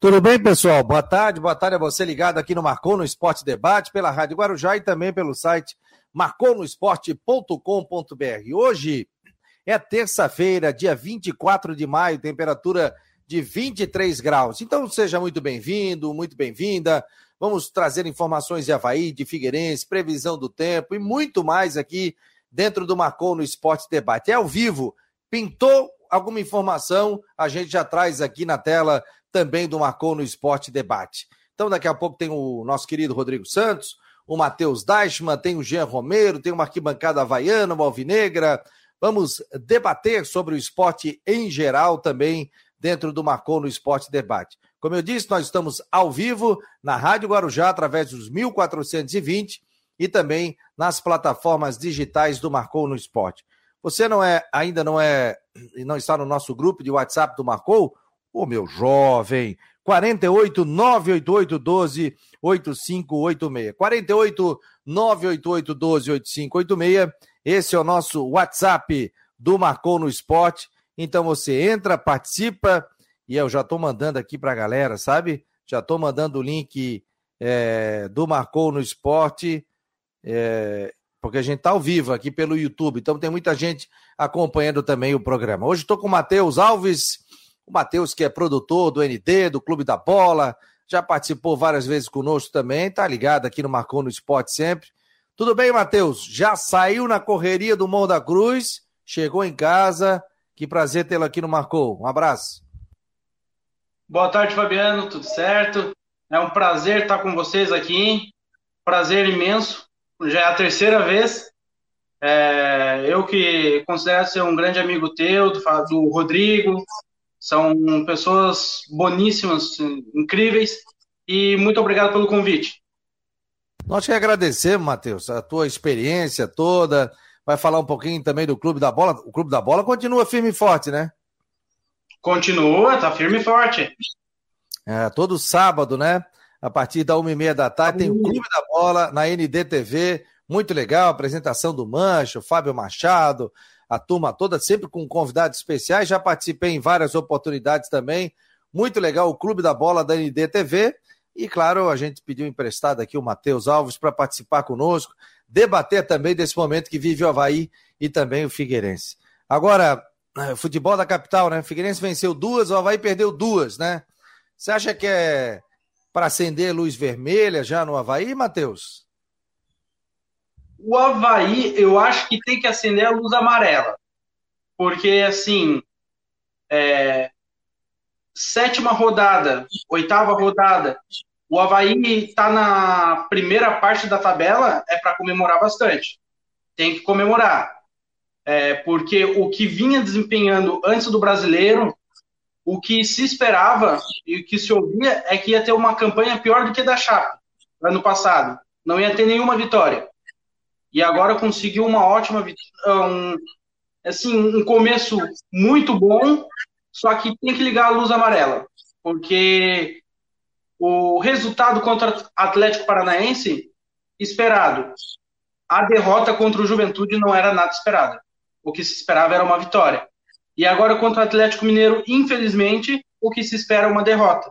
Tudo bem, pessoal? Boa tarde, boa tarde a você ligado aqui no Marcou no Esporte Debate, pela Rádio Guarujá e também pelo site marconosport.com.br. Hoje é terça-feira, dia 24 de maio, temperatura de 23 graus. Então seja muito bem-vindo, muito bem-vinda. Vamos trazer informações de Havaí, de Figueirense, previsão do tempo e muito mais aqui dentro do Marcou no Esporte Debate. É ao vivo. Pintou alguma informação, a gente já traz aqui na tela também do Marcou no Esporte Debate. Então, daqui a pouco tem o nosso querido Rodrigo Santos, o Matheus Deichmann, tem o Jean Romero, tem uma arquibancada havaiana, uma alvinegra. Vamos debater sobre o esporte em geral também dentro do Marcou no Esporte Debate. Como eu disse, nós estamos ao vivo na Rádio Guarujá através dos 1420 e também nas plataformas digitais do Marcou no Esporte. Você não é ainda não é e não está no nosso grupo de WhatsApp do Marcou? Ô meu jovem, 48 988 12 8586. 48 988 12 8586. Esse é o nosso WhatsApp do Marcou no Esporte. Então você entra, participa e eu já estou mandando aqui para a galera, sabe? Já estou mandando o link é, do Marcou no Esporte, é, porque a gente está ao vivo aqui pelo YouTube. Então tem muita gente acompanhando também o programa. Hoje estou com o Matheus Alves o Matheus, que é produtor do ND, do Clube da Bola, já participou várias vezes conosco também, tá ligado aqui no Marcou no Esporte sempre. Tudo bem, Matheus? Já saiu na correria do Morro da Cruz, chegou em casa. Que prazer tê-lo aqui no Marcou. Um abraço. Boa tarde, Fabiano. Tudo certo? É um prazer estar com vocês aqui. Prazer imenso. Já é a terceira vez. É, eu que considero ser um grande amigo teu, do, do Rodrigo, são pessoas boníssimas, incríveis, e muito obrigado pelo convite. Nós que agradecemos, Matheus, a tua experiência toda. Vai falar um pouquinho também do Clube da Bola. O Clube da Bola continua firme e forte, né? Continua, tá firme e forte. É, todo sábado, né? A partir da uma e meia da tarde, tem o Clube da Bola na NDTV. Muito legal, apresentação do Mancho, Fábio Machado, a turma toda, sempre com convidados especiais. Já participei em várias oportunidades também. Muito legal o Clube da Bola da NDTV. E, claro, a gente pediu emprestado aqui o Matheus Alves para participar conosco, debater também desse momento que vive o Havaí e também o Figueirense. Agora, eh, futebol da capital, né? O Figueirense venceu duas, o Havaí perdeu duas, né? Você acha que é para acender luz vermelha já no Havaí, Matheus? O Havaí, eu acho que tem que acender a luz amarela. Porque, assim, é, sétima rodada, oitava rodada, o Havaí está na primeira parte da tabela, é para comemorar bastante. Tem que comemorar. É, porque o que vinha desempenhando antes do brasileiro, o que se esperava e o que se ouvia é que ia ter uma campanha pior do que da Chape, ano passado. Não ia ter nenhuma vitória e agora conseguiu uma ótima um, assim um começo muito bom só que tem que ligar a luz amarela porque o resultado contra o Atlético Paranaense esperado. A derrota contra o Juventude não era nada esperada. O que se esperava era uma vitória. E agora contra o Atlético Mineiro infelizmente o que se espera é uma derrota.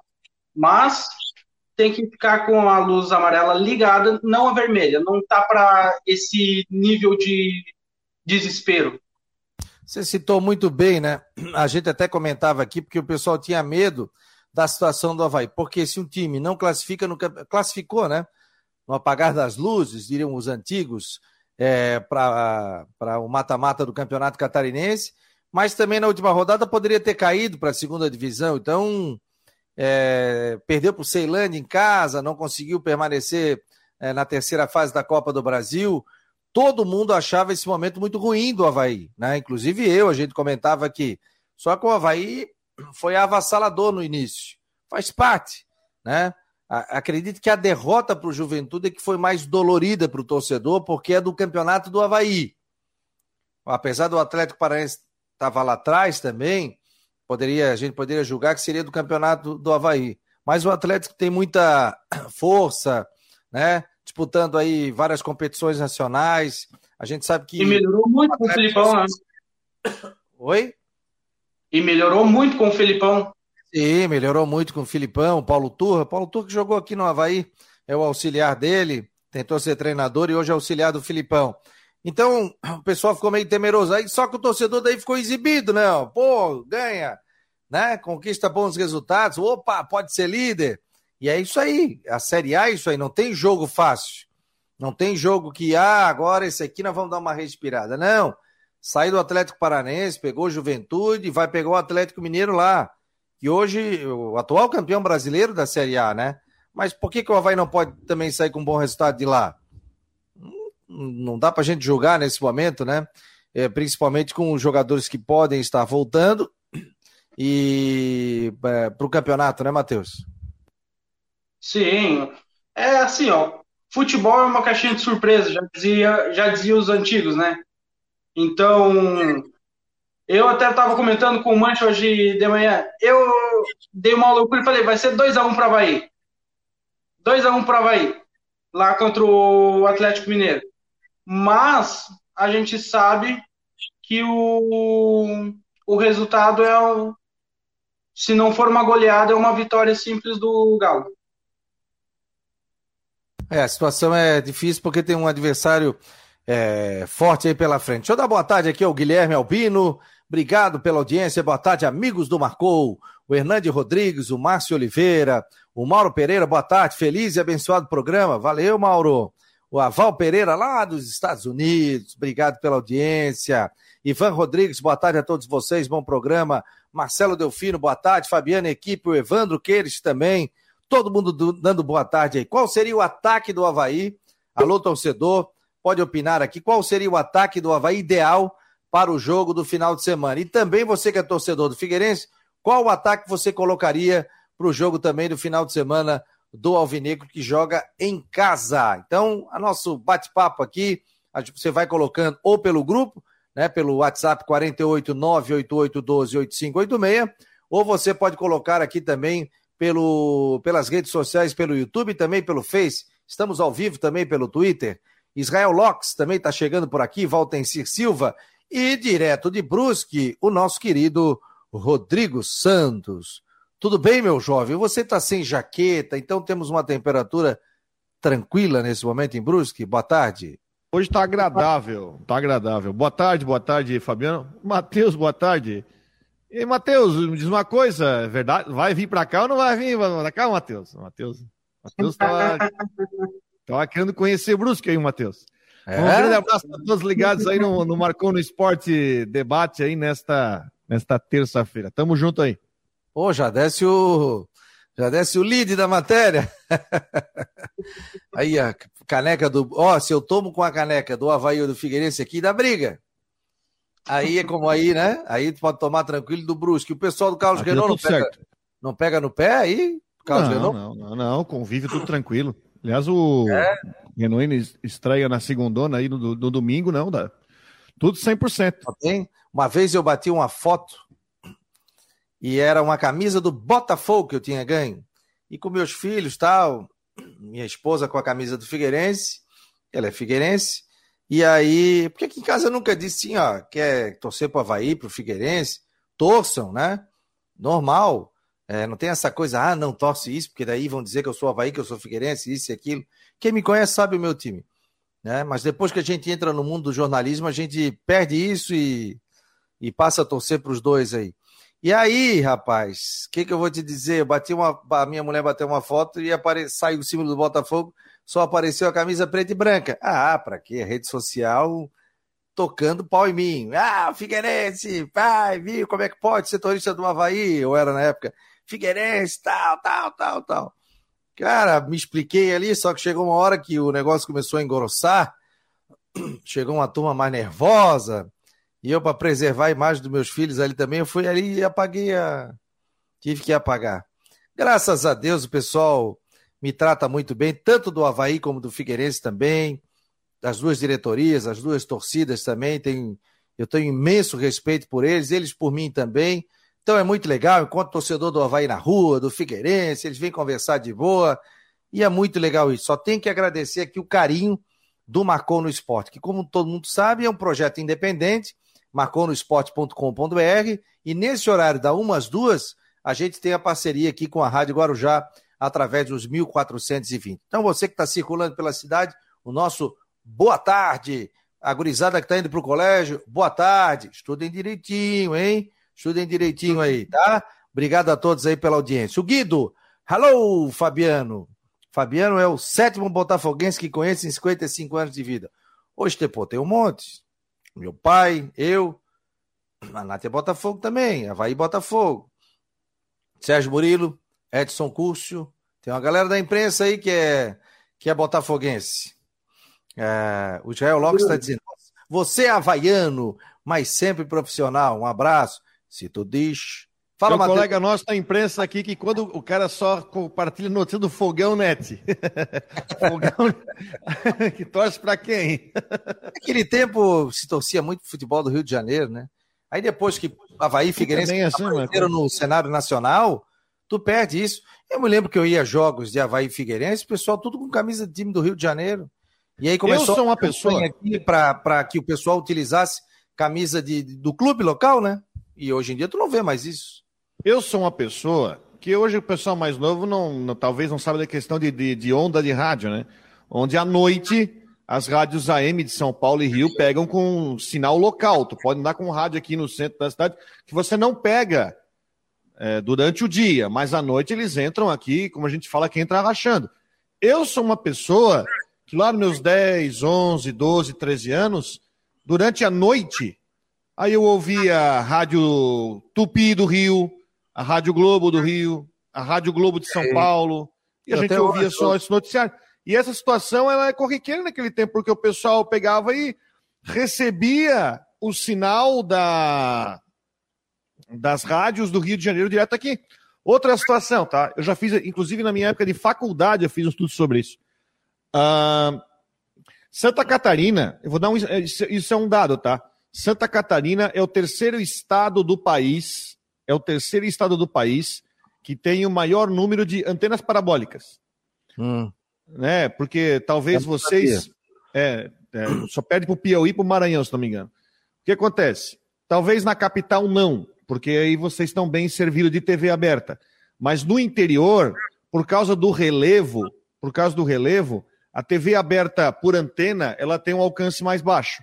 Mas tem que ficar com a luz amarela ligada, não a vermelha. Não tá para esse nível de desespero. Você citou muito bem, né? A gente até comentava aqui porque o pessoal tinha medo da situação do Havaí, porque se um time não classifica no classificou, né? No apagar das luzes, diriam os antigos, é, para o mata-mata do Campeonato Catarinense, mas também na última rodada poderia ter caído para a segunda divisão. Então, é, perdeu para o Ceilândia em casa, não conseguiu permanecer é, na terceira fase da Copa do Brasil. Todo mundo achava esse momento muito ruim do Havaí, né? Inclusive eu, a gente comentava aqui. Só que o Havaí foi avassalador no início. Faz parte, né? Acredito que a derrota para o Juventude é que foi mais dolorida para o torcedor, porque é do campeonato do Havaí. Apesar do Atlético Paranaense estava lá atrás também, poderia, a gente poderia julgar que seria do campeonato do Havaí. Mas o Atlético tem muita força, né? Disputando aí várias competições nacionais. A gente sabe que. E melhorou muito com o Felipão, né? Oi? E melhorou muito com o Felipão. Sim, melhorou muito com o Filipão, Paulo Turra. Paulo Turra que jogou aqui no Havaí, é o auxiliar dele, tentou ser treinador e hoje é auxiliar do Filipão. Então, o pessoal ficou meio temeroso. Aí, só que o torcedor daí ficou exibido, né? Pô, ganha, né? Conquista bons resultados. Opa, pode ser líder. E é isso aí. A Série A é isso aí. Não tem jogo fácil. Não tem jogo que, ah, agora esse aqui nós vamos dar uma respirada. Não. Sai do Atlético Paranense, pegou Juventude, vai pegar o Atlético Mineiro lá. Que hoje, o atual campeão brasileiro da Série A, né? Mas por que, que o Havaí não pode também sair com um bom resultado de lá? Não dá pra gente julgar nesse momento, né? É, principalmente com os jogadores que podem estar voltando e é, para o campeonato, né, Matheus? Sim, é assim, ó. Futebol é uma caixinha de surpresa, já dizia, já dizia os antigos, né? Então, eu até estava comentando com o Mancho hoje de manhã. Eu dei uma loucura e falei, vai ser 2x1 para Havaí. 2x1 para Havaí, lá contra o Atlético Mineiro. Mas a gente sabe que o, o resultado é, o, se não for uma goleada, é uma vitória simples do Galo. É, a situação é difícil porque tem um adversário é, forte aí pela frente. Deixa eu dar boa tarde aqui ao Guilherme Albino. Obrigado pela audiência. Boa tarde, amigos do Marcou. O Hernande Rodrigues, o Márcio Oliveira, o Mauro Pereira. Boa tarde. Feliz e abençoado programa. Valeu, Mauro. O Aval Pereira, lá dos Estados Unidos. Obrigado pela audiência. Ivan Rodrigues, boa tarde a todos vocês. Bom programa. Marcelo Delfino, boa tarde. Fabiana, equipe. O Evandro Queires também. Todo mundo dando boa tarde aí. Qual seria o ataque do Havaí? Alô, torcedor, pode opinar aqui. Qual seria o ataque do Havaí ideal para o jogo do final de semana? E também você que é torcedor do Figueirense, qual o ataque você colocaria para o jogo também do final de semana do Alvinegro que joga em casa? Então, a nosso bate-papo aqui, você vai colocando ou pelo grupo, né, pelo WhatsApp 48988128586, ou você pode colocar aqui também pelo, pelas redes sociais, pelo YouTube, também pelo Face. Estamos ao vivo também pelo Twitter. Israel Locks também está chegando por aqui, Valtencir Silva. E direto de Brusque, o nosso querido Rodrigo Santos. Tudo bem, meu jovem? Você está sem jaqueta, então temos uma temperatura tranquila nesse momento em Brusque? Boa tarde. Hoje está agradável, está agradável. Boa tarde, boa tarde, Fabiano. Matheus, boa tarde. E Matheus, me diz uma coisa, é verdade? Vai vir para cá ou não vai vir para cá, Matheus? Matheus, Matheus tava, tava querendo conhecer Brusque aí, Matheus. É? Um grande abraço a todos ligados aí no, no Marcou no Esporte Debate aí nesta, nesta terça-feira. Tamo junto aí. Pô, já desce o já desce o lead da matéria. aí a caneca do, ó, se eu tomo com a caneca do Havaí ou do Figueirense aqui, dá briga. Aí é como aí, né? Aí tu pode tomar tranquilo do Brusque. O pessoal do Carlos Renault não pega, não pega no pé aí? Carlos não, Renault? Não, não, não, convive tudo tranquilo. Aliás, o é. Renault estreia na segundona aí no, no domingo, não, dá. Tudo 100%. Tem? Uma vez eu bati uma foto e era uma camisa do Botafogo que eu tinha ganho. E com meus filhos, tal, minha esposa com a camisa do Figueirense, ela é figueirense, e aí, porque aqui em casa eu nunca disse assim, ó, quer torcer pro Havaí, pro Figueirense, torçam, né? Normal. É, não tem essa coisa, ah, não torce isso, porque daí vão dizer que eu sou Havaí, que eu sou Figueirense, isso e aquilo. Quem me conhece sabe o meu time. Né? Mas depois que a gente entra no mundo do jornalismo, a gente perde isso e, e passa a torcer para os dois aí. E aí, rapaz, o que, que eu vou te dizer? Eu bati uma, a minha mulher bateu uma foto e apare, saiu o símbolo do Botafogo só apareceu a camisa preta e branca. Ah, pra quê? Rede social tocando pau em mim. Ah, Figueirense, pai, viu como é que pode ser turista do Havaí? Eu era na época. Figueirense, tal, tal, tal, tal. Cara, me expliquei ali, só que chegou uma hora que o negócio começou a engrossar, chegou uma turma mais nervosa, e eu, para preservar a imagem dos meus filhos ali também, eu fui ali e apaguei a. Tive que apagar. Graças a Deus, o pessoal me trata muito bem, tanto do Havaí como do Figueirense também, das duas diretorias, as duas torcidas também, tem, eu tenho imenso respeito por eles, eles por mim também. Então é muito legal, enquanto torcedor do Havaí na rua, do Figueirense, eles vêm conversar de boa, e é muito legal isso. Só tem que agradecer aqui o carinho do Marcou no Esporte, que como todo mundo sabe, é um projeto independente, marconosport.com.br, e nesse horário da umas duas, a gente tem a parceria aqui com a Rádio Guarujá através dos 1420. Então, você que está circulando pela cidade, o nosso boa tarde. A gurizada que está indo para o colégio, boa tarde. Estudem direitinho, hein? Estudem direitinho aí, tá? Obrigado a todos aí pela audiência. O Guido, hello, Fabiano. Fabiano é o sétimo botafoguense que conheço em 55 anos de vida. Hoje, Tepô, tem um monte. Meu pai, eu, a Nath é Botafogo também, Havaí Botafogo. Sérgio Murilo, Edson Cúrcio. Tem uma galera da imprensa aí que é, que é botafoguense. É, o Israel Lopes está dizendo: você é havaiano, mas sempre profissional. Um abraço. Se tu diz. Fala, Tem um colega nosso da imprensa aqui que quando o cara só compartilha notícia do fogão net. fogão que torce para quem? Naquele tempo se torcia muito futebol do Rio de Janeiro, né? Aí depois que Havaí e Figueirense assim, apareceram no cenário nacional, tu perde isso. Eu me lembro que eu ia a jogos de Havaí e Figueirense, o pessoal tudo com camisa de time do Rio de Janeiro. E aí começou eu sou uma pessoa aqui para que o pessoal utilizasse camisa de, do clube local, né? E hoje em dia tu não vê mais isso. Eu sou uma pessoa que hoje o pessoal mais novo não, não talvez não sabe da questão de, de, de onda de rádio, né? Onde à noite as rádios AM de São Paulo e Rio pegam com sinal local. Tu pode andar com um rádio aqui no centro da cidade que você não pega é, durante o dia, mas à noite eles entram aqui, como a gente fala, quem entra rachando. Eu sou uma pessoa que lá nos meus 10, 11, 12, 13 anos, durante a noite, aí eu ouvia Rádio Tupi do Rio, a Rádio Globo do Rio, a Rádio Globo de São Paulo, e a gente ouvia só esse noticiário. E essa situação ela é corriqueira naquele tempo, porque o pessoal pegava e recebia o sinal da, das rádios do Rio de Janeiro direto aqui. Outra situação, tá? Eu já fiz, inclusive na minha época de faculdade, eu fiz um estudo sobre isso. Uh, Santa Catarina, eu vou dar um. Isso é um dado, tá? Santa Catarina é o terceiro estado do país, é o terceiro estado do país que tem o maior número de antenas parabólicas. Hum né? Porque talvez vocês. É, é, só perde para o Piauí e para o Maranhão, se não me engano. O que acontece? Talvez na capital não, porque aí vocês estão bem servidos de TV aberta. Mas no interior, por causa do relevo, por causa do relevo, a TV aberta por antena, ela tem um alcance mais baixo.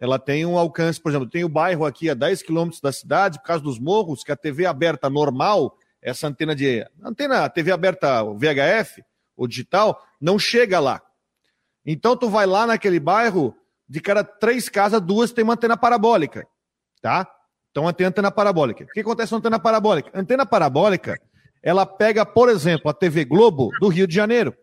Ela tem um alcance, por exemplo, tem o bairro aqui a 10 quilômetros da cidade, por causa dos morros, que a TV aberta normal, essa antena de. Antena TV aberta VHF, o digital, não chega lá. Então tu vai lá naquele bairro, de cada três casas, duas tem uma antena parabólica, tá? Então tem antena parabólica. O que acontece com a antena parabólica? A antena parabólica, ela pega, por exemplo, a TV Globo do Rio de Janeiro.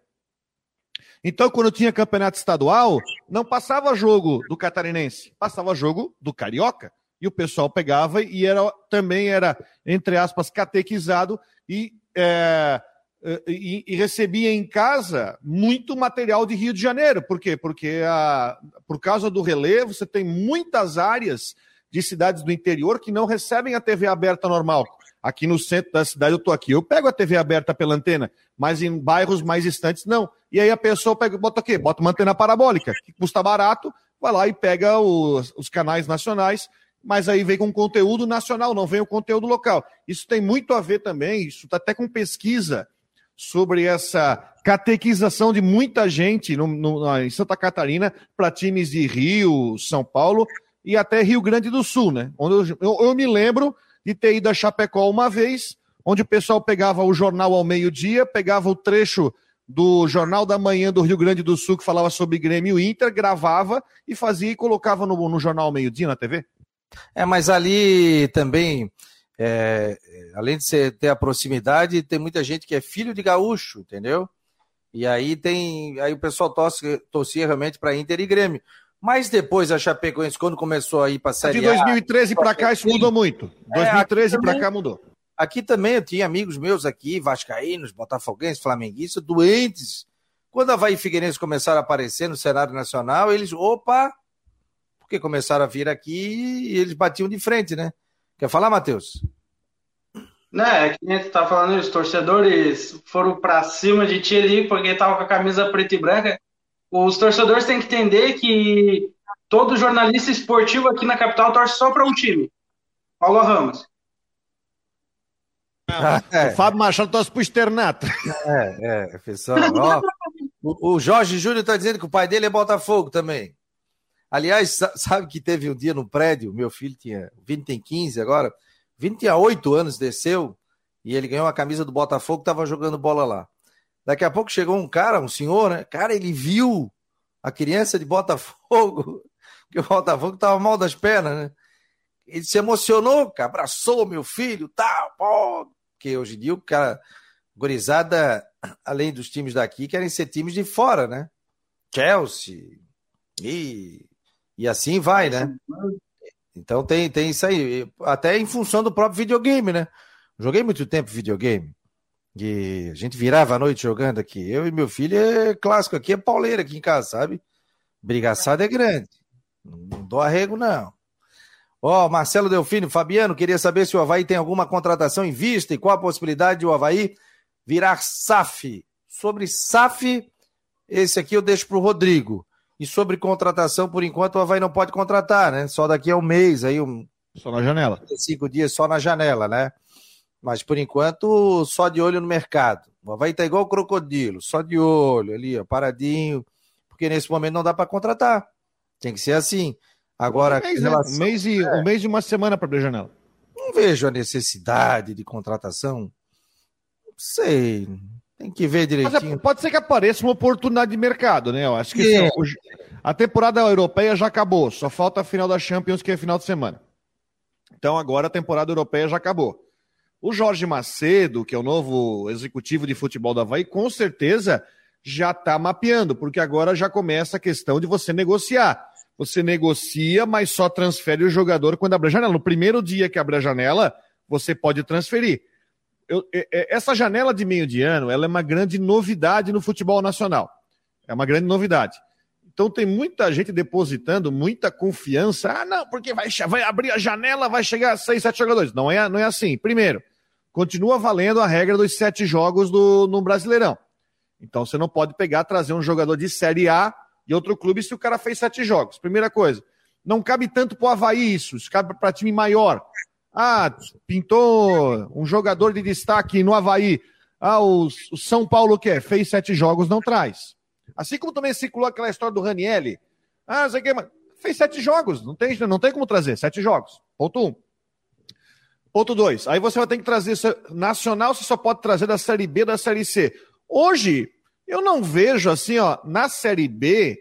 Então, quando tinha campeonato estadual, não passava jogo do catarinense, passava jogo do carioca. E o pessoal pegava e era, também era, entre aspas, catequizado e é, eh, e, e, recebia em casa muito material de Rio de Janeiro. Por quê? Porque a, por causa do relevo, você tem muitas áreas de cidades do interior que não recebem a TV aberta normal. Aqui no centro da cidade eu estou aqui, eu pego a TV aberta pela antena, mas em bairros mais distantes não. E aí a pessoa pega, bota o quê? Bota uma antena parabólica, que custa barato, vai lá e pega os, os canais nacionais, mas aí vem com conteúdo nacional, não vem o conteúdo local. Isso tem muito a ver também, isso está até com pesquisa sobre essa catequização de muita gente no, no, em Santa Catarina para times de Rio, São Paulo e até Rio Grande do Sul, né? Onde eu, eu, eu me lembro de ter ido a Chapecó uma vez, onde o pessoal pegava o jornal ao meio-dia, pegava o trecho do Jornal da Manhã do Rio Grande do Sul que falava sobre Grêmio Inter, gravava e fazia e colocava no, no jornal ao meio-dia na TV. É, mas ali também é, além de você ter a proximidade, tem muita gente que é filho de gaúcho, entendeu? E aí tem. Aí o pessoal torce, torcia realmente para Inter e Grêmio. Mas depois a Chapecoense, quando começou a ir para a Série De 2013 para cá, isso mudou muito. 2013 é, para cá mudou. Aqui também eu tinha amigos meus aqui, vascaínos, botafoguenses, flamenguistas, doentes. Quando a Havaí Figueirense começaram a aparecer no cenário nacional, eles, opa, porque começaram a vir aqui e eles batiam de frente, né? Quer falar, Matheus? Né, é que nem tu tá falando, os torcedores foram para cima de ti ali porque tava com a camisa preta e branca. Os torcedores têm que entender que todo jornalista esportivo aqui na capital torce só para um time. Paulo Ramos. é. O Fábio Machado torce pro Externato. É, é, pessoal. Ó, o, o Jorge Júnior tá dizendo que o pai dele é Botafogo também. Aliás, sabe que teve um dia no prédio, meu filho tinha, 20 tem 15 agora, 28 anos desceu e ele ganhou a camisa do Botafogo, tava jogando bola lá. Daqui a pouco chegou um cara, um senhor, né? Cara, ele viu a criança de Botafogo, que o Botafogo tava mal das pernas, né? Ele se emocionou, abraçou meu filho, tal, pô. Porque hoje em dia o cara, gorizada, além dos times daqui, querem ser times de fora, né? Chelsea e, e assim vai, né? Então tem, tem isso aí. Até em função do próprio videogame, né? Joguei muito tempo videogame. E a gente virava a noite jogando aqui. Eu e meu filho é clássico aqui, é pauleira aqui em casa, sabe? Brigaçada é grande. Não dou arrego, não. Ó, oh, Marcelo Delfino, Fabiano, queria saber se o Havaí tem alguma contratação em vista e qual a possibilidade de o Havaí virar SAF. Sobre SAF, esse aqui eu deixo para o Rodrigo. E sobre contratação, por enquanto, o Havaí não pode contratar, né? Só daqui a um mês, aí um. Só na janela. Cinco dias só na janela, né? Mas por enquanto, só de olho no mercado. O Havaí tá igual o crocodilo, só de olho ali, ó, paradinho. Porque nesse momento não dá para contratar. Tem que ser assim. Agora, um mês, né? relação... um mês, e, é. um mês e uma semana para abrir a janela. Não vejo a necessidade de contratação. Não sei. Tem que ver é, direitinho. Pode ser que apareça uma oportunidade de mercado, né? Eu acho que é. a temporada europeia já acabou. Só falta a final da Champions, que é final de semana. Então agora a temporada europeia já acabou. O Jorge Macedo, que é o novo executivo de futebol da Havaí, com certeza já está mapeando, porque agora já começa a questão de você negociar você negocia, mas só transfere o jogador quando abre a janela. No primeiro dia que abre a janela, você pode transferir. Eu, essa janela de meio de ano, ela é uma grande novidade no futebol nacional. É uma grande novidade. Então tem muita gente depositando muita confiança. Ah, não, porque vai, vai abrir a janela, vai chegar a seis, sete jogadores. Não é, não é assim. Primeiro, continua valendo a regra dos sete jogos do, no Brasileirão. Então você não pode pegar, trazer um jogador de Série A e outro clube se o cara fez sete jogos. Primeira coisa. Não cabe tanto para o Havaí isso, isso cabe para time maior. Ah, pintou um jogador de destaque no Havaí. Ah, o, o São Paulo quer, fez sete jogos, não traz. Assim como também circulou aquela história do Ranielli. Ah, sei que, fez sete jogos, não tem, não tem como trazer, sete jogos. Ponto um. Ponto dois. Aí você vai ter que trazer nacional, você só pode trazer da Série B, da Série C. Hoje, eu não vejo assim, ó, na Série B,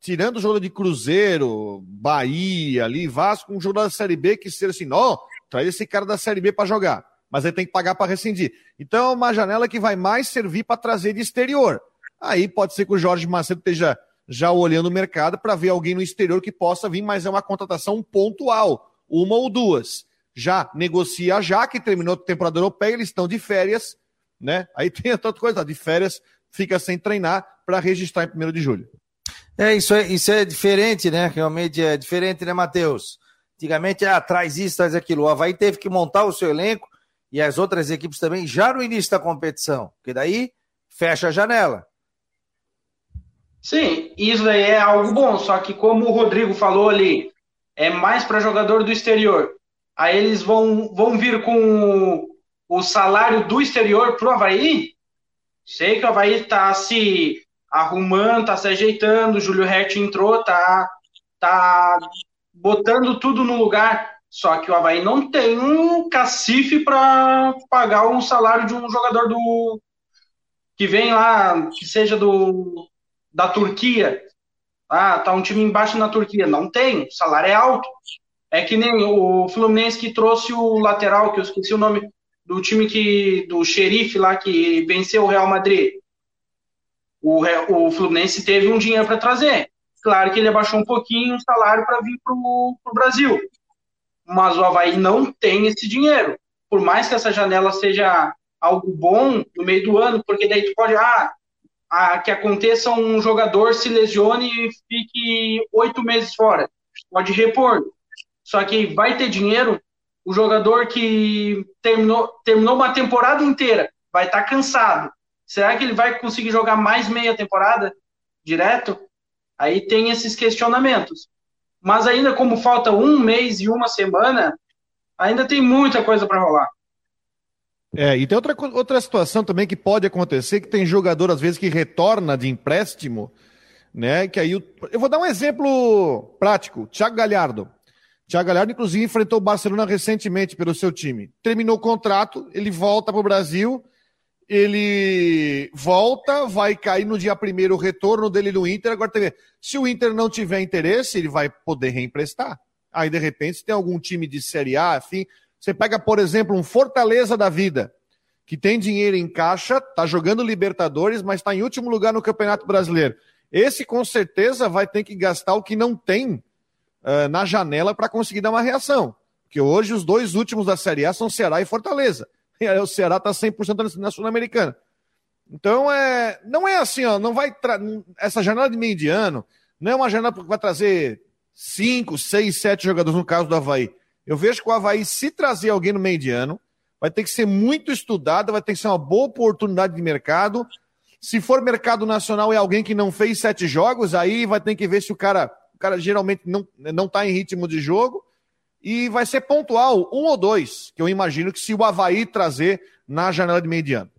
tirando o jogo de Cruzeiro, Bahia, ali, Vasco, um jogo da Série B que seja assim, ó, traz esse cara da Série B para jogar, mas ele tem que pagar para rescindir. Então é uma janela que vai mais servir para trazer de exterior. Aí pode ser que o Jorge Macedo esteja já olhando o mercado para ver alguém no exterior que possa vir, mas é uma contratação pontual, uma ou duas. Já negocia já que terminou a temporada europeia, eles estão de férias, né? Aí tem tanta coisa, de férias, fica sem treinar para registrar em 1 de julho. É isso, é, isso é diferente, né? Realmente é diferente, né, Matheus? Antigamente, ah, traz isso, traz aquilo. O Havaí teve que montar o seu elenco e as outras equipes também já no início da competição, porque daí fecha a janela. Sim, isso daí é algo bom, só que como o Rodrigo falou ali, é mais para jogador do exterior. Aí eles vão, vão vir com o, o salário do exterior pro Havaí, Sei que o Havaí tá se arrumando, tá se ajeitando, o Júlio Hert entrou, tá, tá botando tudo no lugar. Só que o Havaí não tem um cacife para pagar um salário de um jogador do que vem lá, que seja do da Turquia. Ah, tá um time embaixo na Turquia. Não tem, o salário é alto. É que nem o Fluminense que trouxe o lateral, que eu esqueci o nome, do time que do xerife lá que venceu o Real Madrid. O, o Fluminense teve um dinheiro para trazer. Claro que ele abaixou um pouquinho o salário para vir para o Brasil. Mas o Havaí não tem esse dinheiro. Por mais que essa janela seja algo bom no meio do ano, porque daí tu pode. Ah, ah que aconteça um jogador se lesione e fique oito meses fora. Pode repor. Só que vai ter dinheiro o jogador que terminou, terminou uma temporada inteira vai estar tá cansado. Será que ele vai conseguir jogar mais meia temporada direto? Aí tem esses questionamentos. Mas ainda como falta um mês e uma semana, ainda tem muita coisa para rolar. É, e tem outra, outra situação também que pode acontecer, que tem jogador, às vezes, que retorna de empréstimo, né? Que aí. Eu, eu vou dar um exemplo prático. Thiago Galhardo. Thiago Galhardo, inclusive, enfrentou o Barcelona recentemente pelo seu time. Terminou o contrato, ele volta para o Brasil, ele volta, vai cair no dia primeiro o retorno dele no Inter. Agora, se o Inter não tiver interesse, ele vai poder reemprestar. Aí, de repente, se tem algum time de Série A, afim, você pega, por exemplo, um Fortaleza da vida, que tem dinheiro em caixa, está jogando Libertadores, mas está em último lugar no Campeonato Brasileiro. Esse, com certeza, vai ter que gastar o que não tem uh, na janela para conseguir dar uma reação. Porque hoje os dois últimos da Série A são Ceará e Fortaleza. E aí o Ceará está 100% na Sul-Americana. Então, é, não é assim, ó, não vai essa janela de meio de ano não é uma janela que vai trazer cinco, seis, sete jogadores, no caso do Havaí. Eu vejo que o Havaí, se trazer alguém no meio de ano, vai ter que ser muito estudado, vai ter que ser uma boa oportunidade de mercado. Se for mercado nacional e alguém que não fez sete jogos, aí vai ter que ver se o cara, cara geralmente não, não tá em ritmo de jogo. E vai ser pontual, um ou dois, que eu imagino que se o Havaí trazer na janela de meio de ano.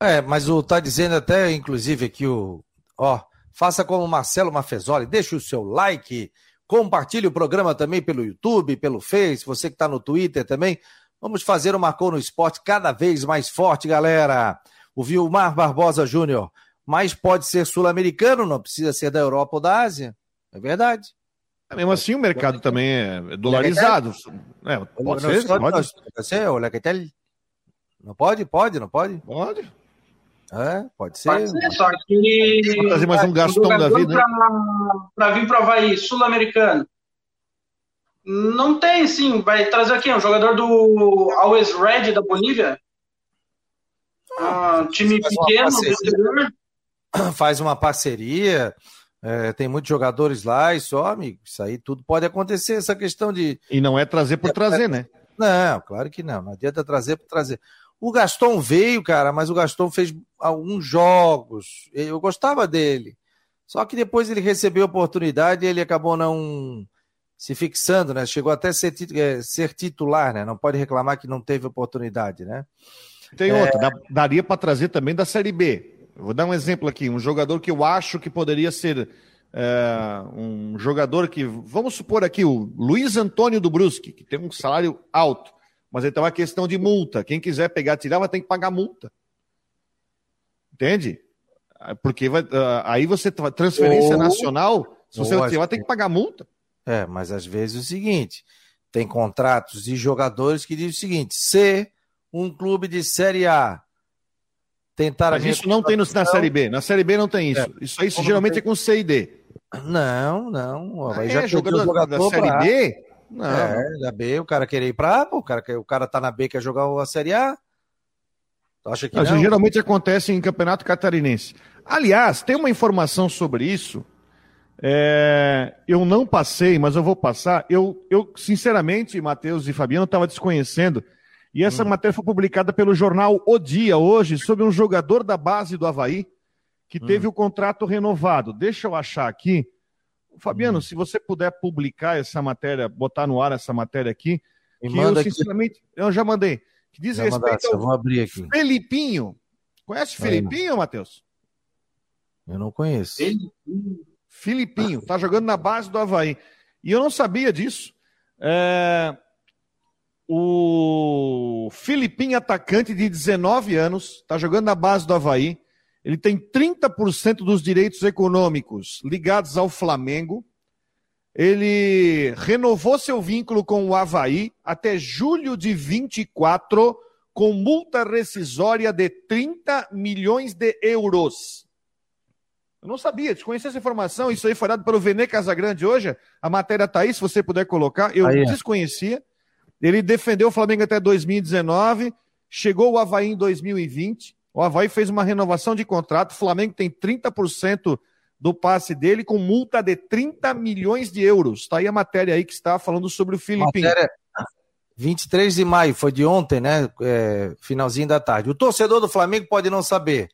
É, mas o tá dizendo até, inclusive, aqui o. Ó, faça como o Marcelo Mafezoli, deixe o seu like, Compartilhe o programa também pelo YouTube, pelo Face, você que está no Twitter também. Vamos fazer o Marcou no Esporte cada vez mais forte, galera. O Vilmar Barbosa Júnior. Mas pode ser sul-americano, não precisa ser da Europa ou da Ásia. É verdade. É, mesmo assim, o mercado também é dolarizado. É, pode ser, pode. Pode ser, o Lequetel. Não pode? Pode, não pode? Pode. É, pode ser. Pode ser, só que. Vou trazer mais um Gastão da vida. Para vir para o Havaí, sul-americano. Não tem, sim. Vai trazer aqui um jogador do Always Red da Bolívia. Ah, time pequeno, Faz uma parceria. É, tem muitos jogadores lá e só, amigo. Isso aí tudo pode acontecer. Essa questão de. E não é trazer por trazer, né? Não, claro que não. Não adianta trazer por trazer. O Gaston veio, cara, mas o Gaston fez alguns jogos. Eu gostava dele. Só que depois ele recebeu a oportunidade e ele acabou não se fixando, né? Chegou até a ser, é, ser titular, né? Não pode reclamar que não teve oportunidade, né? Tem é... outra, daria para trazer também da Série B. vou dar um exemplo aqui, um jogador que eu acho que poderia ser é, um jogador que, vamos supor aqui, o Luiz Antônio do Brusque, que tem um salário alto. Mas então é questão de multa. Quem quiser pegar tirar vai ter que pagar multa. Entende? Porque vai, uh, aí você transferência Ou... nacional, se você tirar, vai ter que pagar multa. É, mas às vezes é o seguinte: tem contratos de jogadores que dizem o seguinte: se um clube de Série A tentar. Mas isso não tem no, na Série B. Na Série B não tem isso. É. Isso aí geralmente é com C e D. Não, não. Ah, é, já jogador, jogador da Série pra... B não. É, da B, o cara querer ir pra A, o cara, o cara tá na B, quer jogar a Série A. Acha que não? geralmente acontece em campeonato catarinense. Aliás, tem uma informação sobre isso. É, eu não passei, mas eu vou passar. Eu, eu sinceramente, Matheus e Fabiano, estava desconhecendo. E essa hum. matéria foi publicada pelo jornal O Dia hoje sobre um jogador da base do Havaí que hum. teve o contrato renovado. Deixa eu achar aqui. Fabiano, hum. se você puder publicar essa matéria, botar no ar essa matéria aqui, Me que eu sinceramente, aqui. eu já mandei, que diz já respeito mandasse, ao vou abrir aqui. Felipinho. Conhece Felipinho, Matheus? Eu não conheço. Filipinho, tá jogando na base do Havaí. E eu não sabia disso. É... O Filipinho, atacante de 19 anos, tá jogando na base do Havaí. Ele tem 30% dos direitos econômicos ligados ao Flamengo. Ele renovou seu vínculo com o Havaí até julho de 24, com multa rescisória de 30 milhões de euros. Eu não sabia, desconhecia essa informação. Isso aí foi dado pelo Vene Casagrande hoje. A matéria está aí, se você puder colocar. Eu aí, desconhecia. Ele defendeu o Flamengo até 2019, chegou o Havaí em 2020. O Havaí fez uma renovação de contrato. O Flamengo tem 30% do passe dele com multa de 30 milhões de euros. Está aí a matéria aí que está falando sobre o Filipinho. Matéria 23 de maio, foi de ontem, né? É, finalzinho da tarde. O torcedor do Flamengo pode não saber,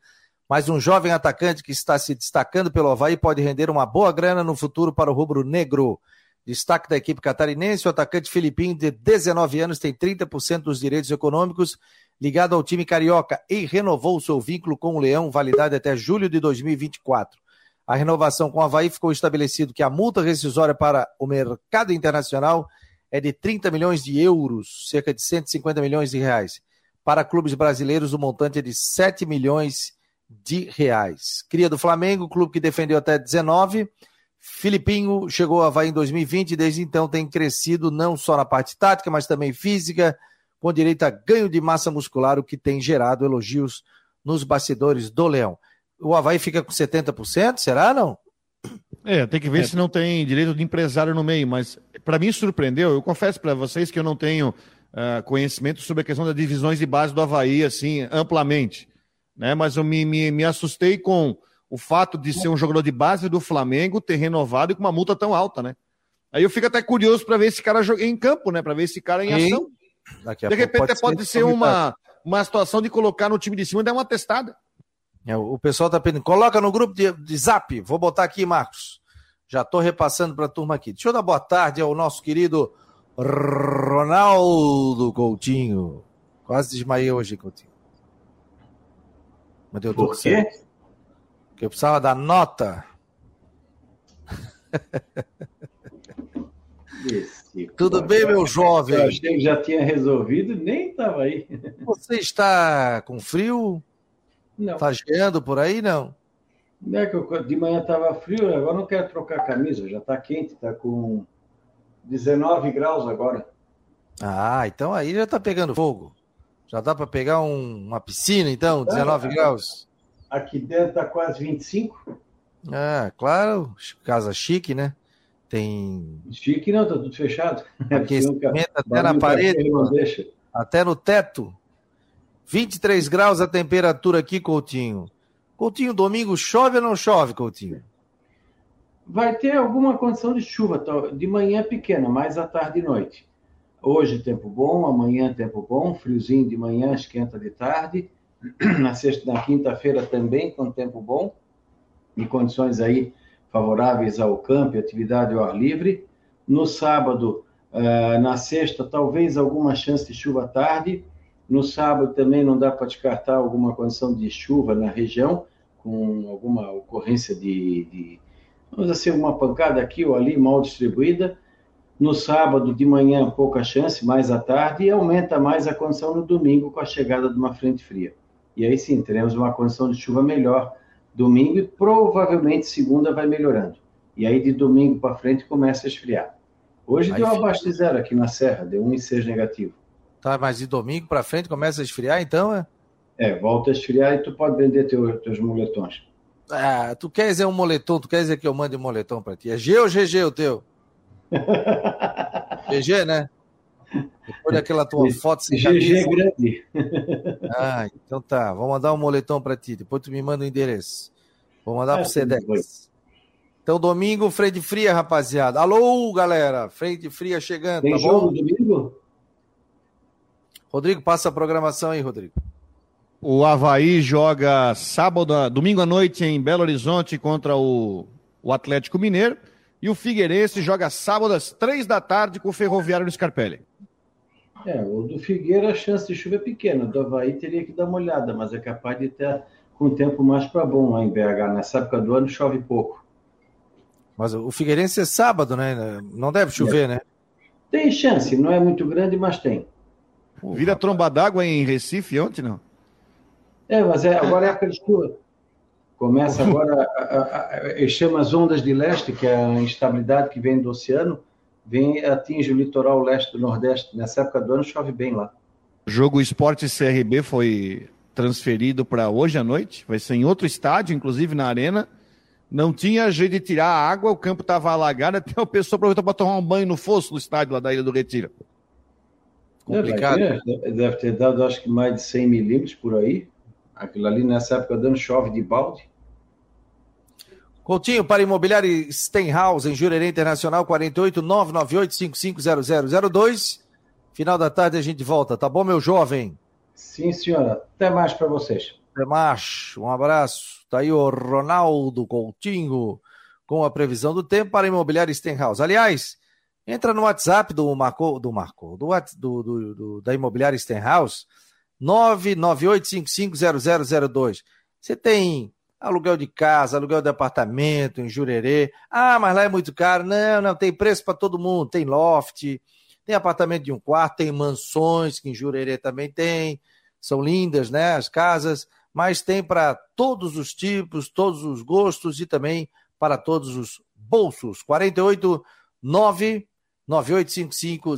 mas um jovem atacante que está se destacando pelo Havaí pode render uma boa grana no futuro para o rubro negro. Destaque da equipe catarinense, o atacante Filipinho, de 19 anos, tem 30% dos direitos econômicos ligado ao time carioca e renovou seu vínculo com o Leão, validade até julho de 2024. A renovação com o Havaí ficou estabelecido que a multa rescisória para o mercado internacional é de 30 milhões de euros, cerca de 150 milhões de reais. Para clubes brasileiros, o montante é de 7 milhões de reais. Cria do Flamengo, clube que defendeu até 19. Filipinho chegou ao Havaí em 2020 e desde então tem crescido não só na parte tática, mas também física, com direito a ganho de massa muscular, o que tem gerado elogios nos bastidores do Leão. O Havaí fica com 70%, será não? É, tem que ver é. se não tem direito de empresário no meio, mas para mim surpreendeu. Eu confesso para vocês que eu não tenho uh, conhecimento sobre a questão das divisões de base do Havaí, assim, amplamente. Né? Mas eu me, me, me assustei com o fato de ser um jogador de base do Flamengo ter renovado e com uma multa tão alta, né? Aí eu fico até curioso para ver esse cara em campo, né? Para ver esse cara em ação. de repente pode, pode ser, uma, uma situação de colocar no time de cima e dar uma testada. É, o pessoal está pedindo, coloca no grupo de, de zap. Vou botar aqui, Marcos. Já estou repassando para a turma aqui. Deixa eu dar boa tarde ao nosso querido Ronaldo Coutinho. Quase desmaiei hoje, Coutinho. Mas deu Por tudo quê? certo. Porque eu precisava da nota. Esse Tudo bem, meu jovem? Eu achei que já tinha resolvido, nem estava aí. Você está com frio? Não. Está geando por aí, não? É que eu, de manhã estava frio, agora não quero trocar camisa, já está quente, está com 19 graus agora. Ah, então aí já está pegando fogo. Já dá para pegar um, uma piscina, então, 19 ah, graus? Aqui dentro está quase 25. Ah, claro, casa chique, né? Tem. Chique não, tá tudo fechado. Aquecimento até na parede, até no teto. 23 graus a temperatura aqui, Coutinho. Coutinho, domingo chove ou não chove, Coutinho? Vai ter alguma condição de chuva, de manhã pequena, mais à tarde e noite. Hoje tempo bom, amanhã tempo bom, friozinho de manhã, esquenta de tarde. Na sexta, na quinta-feira também com tempo bom e condições aí favoráveis ao campo, atividade ao ar livre. No sábado, uh, na sexta, talvez alguma chance de chuva à tarde. No sábado também não dá para descartar alguma condição de chuva na região, com alguma ocorrência de, de vamos dizer, uma pancada aqui ou ali mal distribuída. No sábado de manhã, pouca chance, mais à tarde, e aumenta mais a condição no domingo com a chegada de uma frente fria. E aí sim, teremos uma condição de chuva melhor domingo e provavelmente segunda vai melhorando. E aí de domingo para frente começa a esfriar. Hoje aí deu abaixo de zero aqui na Serra, deu 1,6 negativo. Tá, mas de domingo para frente começa a esfriar então, é? É, volta a esfriar e tu pode vender teu, teus moletons. Ah, tu quer dizer um moletom, tu quer dizer que eu mande um moletom para ti. É G ou GG o teu? GG, né? Depois daquela tua foto sem GG é grande. Ah, então tá. Vou mandar um moletom para ti. Depois tu me manda o endereço. Vou mandar ah, pro Sedex. Então, domingo, frente fria, rapaziada. Alô, galera. Frente fria chegando, Tem tá jogo bom? domingo? Rodrigo, passa a programação aí, Rodrigo. O Havaí joga sábado, domingo à noite em Belo Horizonte contra o, o Atlético Mineiro. E o Figueirense joga sábado às três da tarde com o Ferroviário no Scarpelli. É, o do Figueira a chance de chuva é pequena. O do Havaí teria que dar uma olhada, mas é capaz de ter com o tempo mais para bom lá em BH. Nessa época do ano chove pouco. Mas o Figueirense é sábado, né? Não deve chover, é. né? Tem chance, não é muito grande, mas tem. Vira tromba d'água em Recife ontem, não? É, mas é, agora é época de chuva. Começa agora, a, chama as ondas de leste, que é a instabilidade que vem do oceano, vem atinge o litoral leste do Nordeste. Nessa época do ano chove bem lá. O jogo Esporte CRB foi transferido para hoje à noite, vai ser em outro estádio, inclusive na arena. Não tinha jeito de tirar a água, o campo estava alagado, até o pessoal aproveitou para tomar um banho no fosso do estádio lá da Ilha do Retiro. Complicado. Deve, deve ter dado, acho que mais de 100 milímetros por aí. Aquilo ali nessa época dando chove de balde. Coutinho, para imobiliário Stenhouse, em Jurerê Internacional, 48 998 550002. Final da tarde a gente volta, tá bom, meu jovem? Sim, senhora. Até mais para vocês. Até mais. Um abraço. Tá aí o Ronaldo Coutinho com a previsão do tempo para imobiliário Stenhouse. Aliás, entra no WhatsApp do Marco, do Marco, do, do, do, do da imobiliária Stenhouse 998550002. Você tem aluguel de casa, aluguel de apartamento em Jurerê. Ah, mas lá é muito caro. Não, não, tem preço para todo mundo. Tem loft, tem apartamento de um quarto, tem mansões, que em Jurerê também tem. São lindas, né, as casas, mas tem para todos os tipos, todos os gostos e também para todos os bolsos. 48 9 9855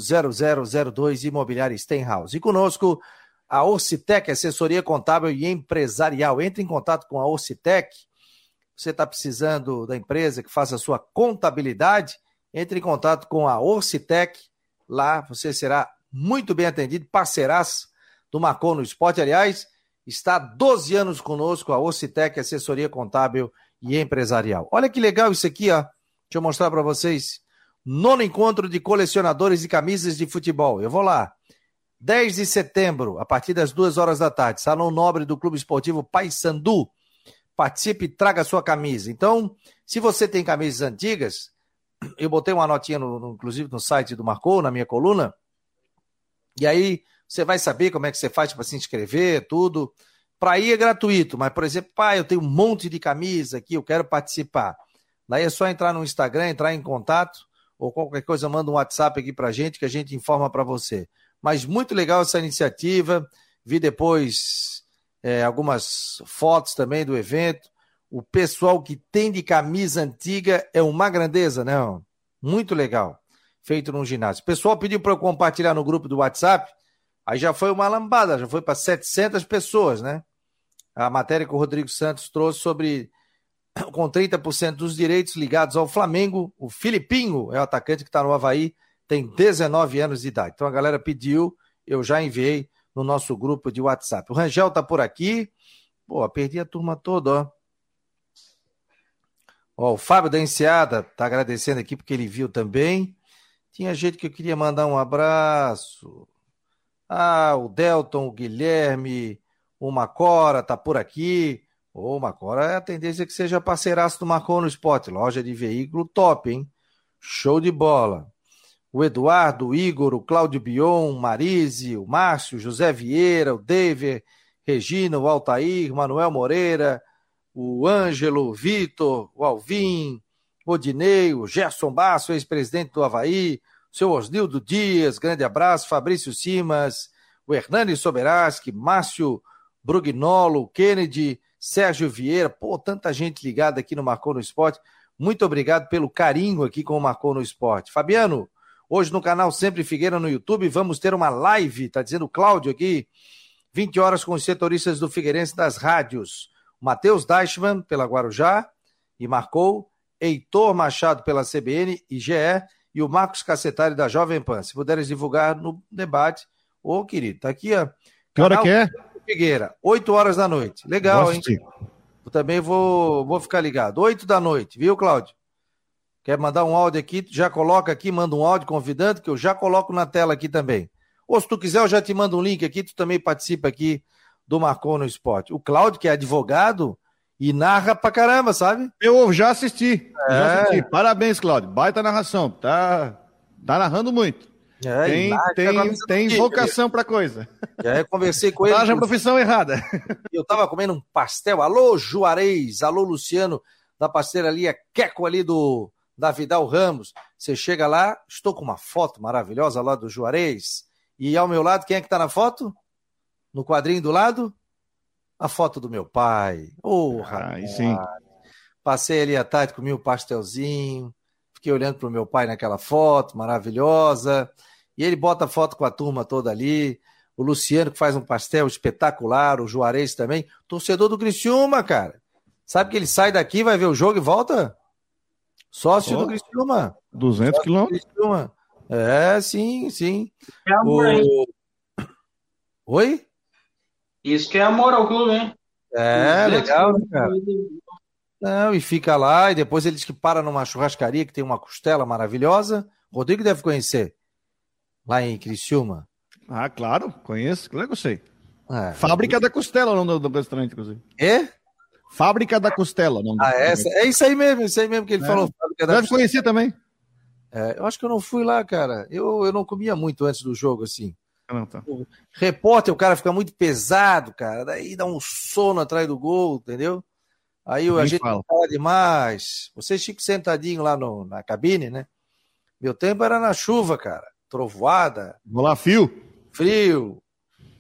0002 Imobiliária Stenhouse. E conosco a Orcitec, assessoria contábil e empresarial. Entre em contato com a Orcitec. Você está precisando da empresa que faça a sua contabilidade? Entre em contato com a Orcitec. Lá você será muito bem atendido, parceiraço do Marcon no Esporte. Aliás, está há 12 anos conosco a Orcitec, assessoria contábil e empresarial. Olha que legal isso aqui, ó. Deixa eu mostrar para vocês. Nono encontro de colecionadores de camisas de futebol. Eu vou lá. 10 de setembro, a partir das duas horas da tarde, Salão Nobre do Clube Esportivo Paysandu. Participe e traga sua camisa. Então, se você tem camisas antigas, eu botei uma notinha, no, no, inclusive no site do Marcou, na minha coluna, e aí você vai saber como é que você faz para se inscrever, tudo. Para ir é gratuito, mas, por exemplo, pai, eu tenho um monte de camisa aqui, eu quero participar. Daí é só entrar no Instagram, entrar em contato, ou qualquer coisa, manda um WhatsApp aqui para gente que a gente informa para você. Mas muito legal essa iniciativa. Vi depois é, algumas fotos também do evento. O pessoal que tem de camisa antiga é uma grandeza, né? Muito legal. Feito num ginásio. O pessoal pediu para eu compartilhar no grupo do WhatsApp. Aí já foi uma lambada, já foi para 700 pessoas, né? A matéria que o Rodrigo Santos trouxe sobre com 30% dos direitos ligados ao Flamengo. O Filipinho é o atacante que está no Havaí, tem 19 anos de idade. Então a galera pediu, eu já enviei no nosso grupo de WhatsApp. O Rangel tá por aqui. Pô, perdi a turma toda, ó. Ó, o Fábio da Enseada tá agradecendo aqui porque ele viu também. Tinha gente que eu queria mandar um abraço. Ah, o Delton, o Guilherme, o Macora tá por aqui. Ô, Macora, é a tendência que seja parceiraço do Marcon no Esporte. Loja de veículo top, hein? Show de bola o Eduardo, o Igor, o Cláudio Bion, Marise, o Márcio, José Vieira, o David, Regina, o Altair, Manuel Moreira, o Ângelo, o Vitor, o Alvim, o Odinei, o Gerson Basso, ex-presidente do Havaí, o seu Osnildo Dias, grande abraço, Fabrício Simas, o Hernani Soberaski, Márcio Brugnolo, Kennedy, Sérgio Vieira, pô, tanta gente ligada aqui no Marcou no Esporte. Muito obrigado pelo carinho aqui com o Marcou no Esporte. Fabiano, Hoje no canal Sempre Figueira no YouTube, vamos ter uma live, tá dizendo o Cláudio aqui, 20 horas com os setoristas do Figueirense das rádios. Matheus Deichmann pela Guarujá e marcou Heitor Machado pela CBN e GE e o Marcos Cacetari da Jovem Pan. Se puderes divulgar no debate, ô querido, tá aqui, ó. Que hora que é? Figueira, 8 horas da noite. Legal, Nossa, hein? Eu também vou, vou ficar ligado. 8 da noite, viu, Cláudio? Quer mandar um áudio aqui? Já coloca aqui, manda um áudio convidando, que eu já coloco na tela aqui também. Ou se tu quiser, eu já te mando um link aqui, tu também participa aqui do Marcon no Esporte. O Cláudio, que é advogado e narra pra caramba, sabe? Eu já assisti. É. Já assisti. Parabéns, Cláudio. Baita narração. Tá, tá narrando muito. É, tem tem, tem vocação para coisa. Já conversei com ele. Tá na profissão errada. Eu tava comendo um pastel. Alô, Juarez. Alô, Luciano, da pastelaria Queco ali do da Vidal Ramos. Você chega lá, estou com uma foto maravilhosa lá do Juarez. E ao meu lado, quem é que está na foto? No quadrinho do lado? A foto do meu pai. Oh, ah, sim. Passei ali à tarde, comi um pastelzinho. Fiquei olhando para o meu pai naquela foto maravilhosa. E ele bota a foto com a turma toda ali. O Luciano, que faz um pastel espetacular. O Juarez também. Torcedor do Criciúma, cara. Sabe que ele sai daqui, vai ver o jogo e volta? Sócio oh, do Criciúma. 200 quilômetros. É, sim, sim. É amor, o... Oi? Isso que é amor ao clube, hein? É, legal, né, cara? Não, e fica lá, e depois ele diz que para numa churrascaria que tem uma costela maravilhosa. Rodrigo deve conhecer. Lá em Criciúma. Ah, claro, conheço. Claro que eu sei. É, Fábrica da Costela, o nome do restaurante, inclusive. É? Fábrica da Costela. Não ah, essa, é isso aí mesmo, isso aí mesmo que ele é. falou. Fábrica da Deve Costela. conhecer também. É, eu acho que eu não fui lá, cara. Eu, eu não comia muito antes do jogo, assim. Não tá. O repórter, o cara fica muito pesado, cara. Daí dá um sono atrás do gol, entendeu? Aí a gente fala. fala demais. Vocês ficam sentadinho lá no, na cabine, né? Meu tempo era na chuva, cara. Trovoada. Vou lá, fio. Frio.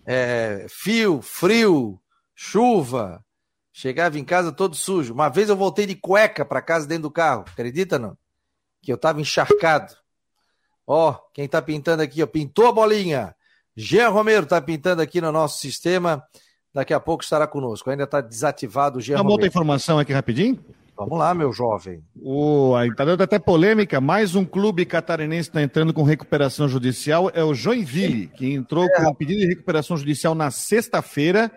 É, fio, frio, chuva. Chegava em casa todo sujo. Uma vez eu voltei de cueca para casa dentro do carro. Acredita não? Que eu tava encharcado. Ó, quem tá pintando aqui, ó, pintou a bolinha. Jean Romero tá pintando aqui no nosso sistema. Daqui a pouco estará conosco. Ainda está desativado o Jean Uma outra informação aqui rapidinho. Vamos lá, meu jovem. O, tá dando até polêmica. Mais um clube catarinense está entrando com recuperação judicial. É o Joinville, que entrou é. com um pedido de recuperação judicial na sexta-feira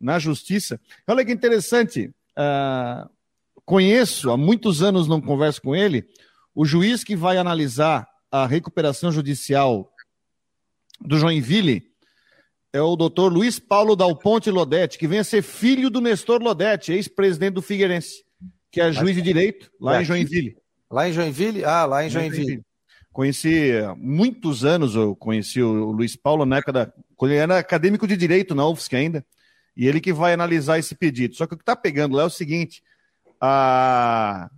na justiça. Olha que interessante. Uh, conheço, há muitos anos não converso com ele, o juiz que vai analisar a recuperação judicial do Joinville é o doutor Luiz Paulo Dal Ponte Lodete, que vem a ser filho do Nestor Lodete, ex-presidente do Figueirense, que é juiz de direito lá em Joinville. Lá em Joinville? Ah, lá em Joinville. Conheci há muitos anos, eu conheci o Luiz Paulo na época da. quando ele era acadêmico de direito na UFSC ainda. E ele que vai analisar esse pedido. Só que o que está pegando lá é o seguinte: a...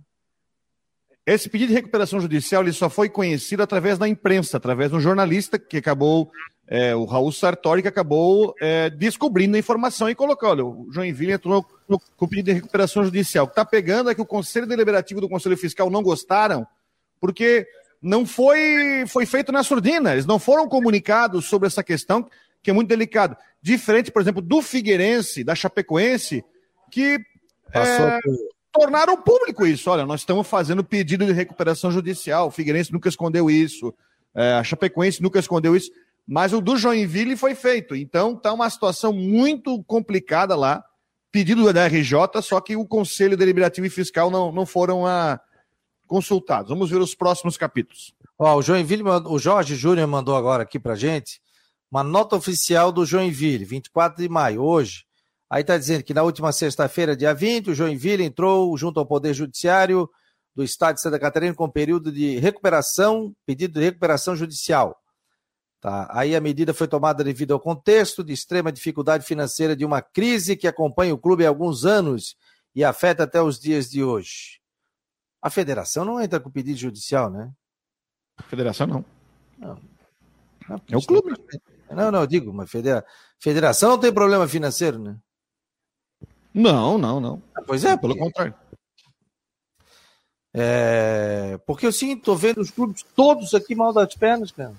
esse pedido de recuperação judicial ele só foi conhecido através da imprensa, através de um jornalista que acabou, é, o Raul Sartori, que acabou é, descobrindo a informação e colocou: olha, o Joinville entrou no, com o pedido de recuperação judicial. O que está pegando é que o Conselho Deliberativo do Conselho Fiscal não gostaram, porque não foi, foi feito na surdina, eles não foram comunicados sobre essa questão que é muito delicado. Diferente, por exemplo, do Figueirense, da Chapecoense, que é, por... tornaram público isso. Olha, nós estamos fazendo pedido de recuperação judicial. O Figueirense nunca escondeu isso. É, a Chapecoense nunca escondeu isso. Mas o do Joinville foi feito. Então está uma situação muito complicada lá. Pedido da RJ, só que o Conselho Deliberativo e Fiscal não, não foram a, consultados. Vamos ver os próximos capítulos. Ó, o Joinville, o Jorge Júnior mandou agora aqui pra gente uma nota oficial do Joinville, 24 de maio, hoje. Aí está dizendo que na última sexta-feira, dia 20, o Joinville entrou junto ao Poder Judiciário do Estado de Santa Catarina com período de recuperação, pedido de recuperação judicial. Tá. Aí a medida foi tomada devido ao contexto de extrema dificuldade financeira de uma crise que acompanha o clube há alguns anos e afeta até os dias de hoje. A federação não entra com pedido judicial, né? Federação não. Não. não é o clube. Não, não, eu digo, mas federa... federação não tem problema financeiro, né? Não, não, não. Ah, pois é, pelo contrário. É... Porque eu sim, tô vendo os clubes todos aqui mal das pernas, cara.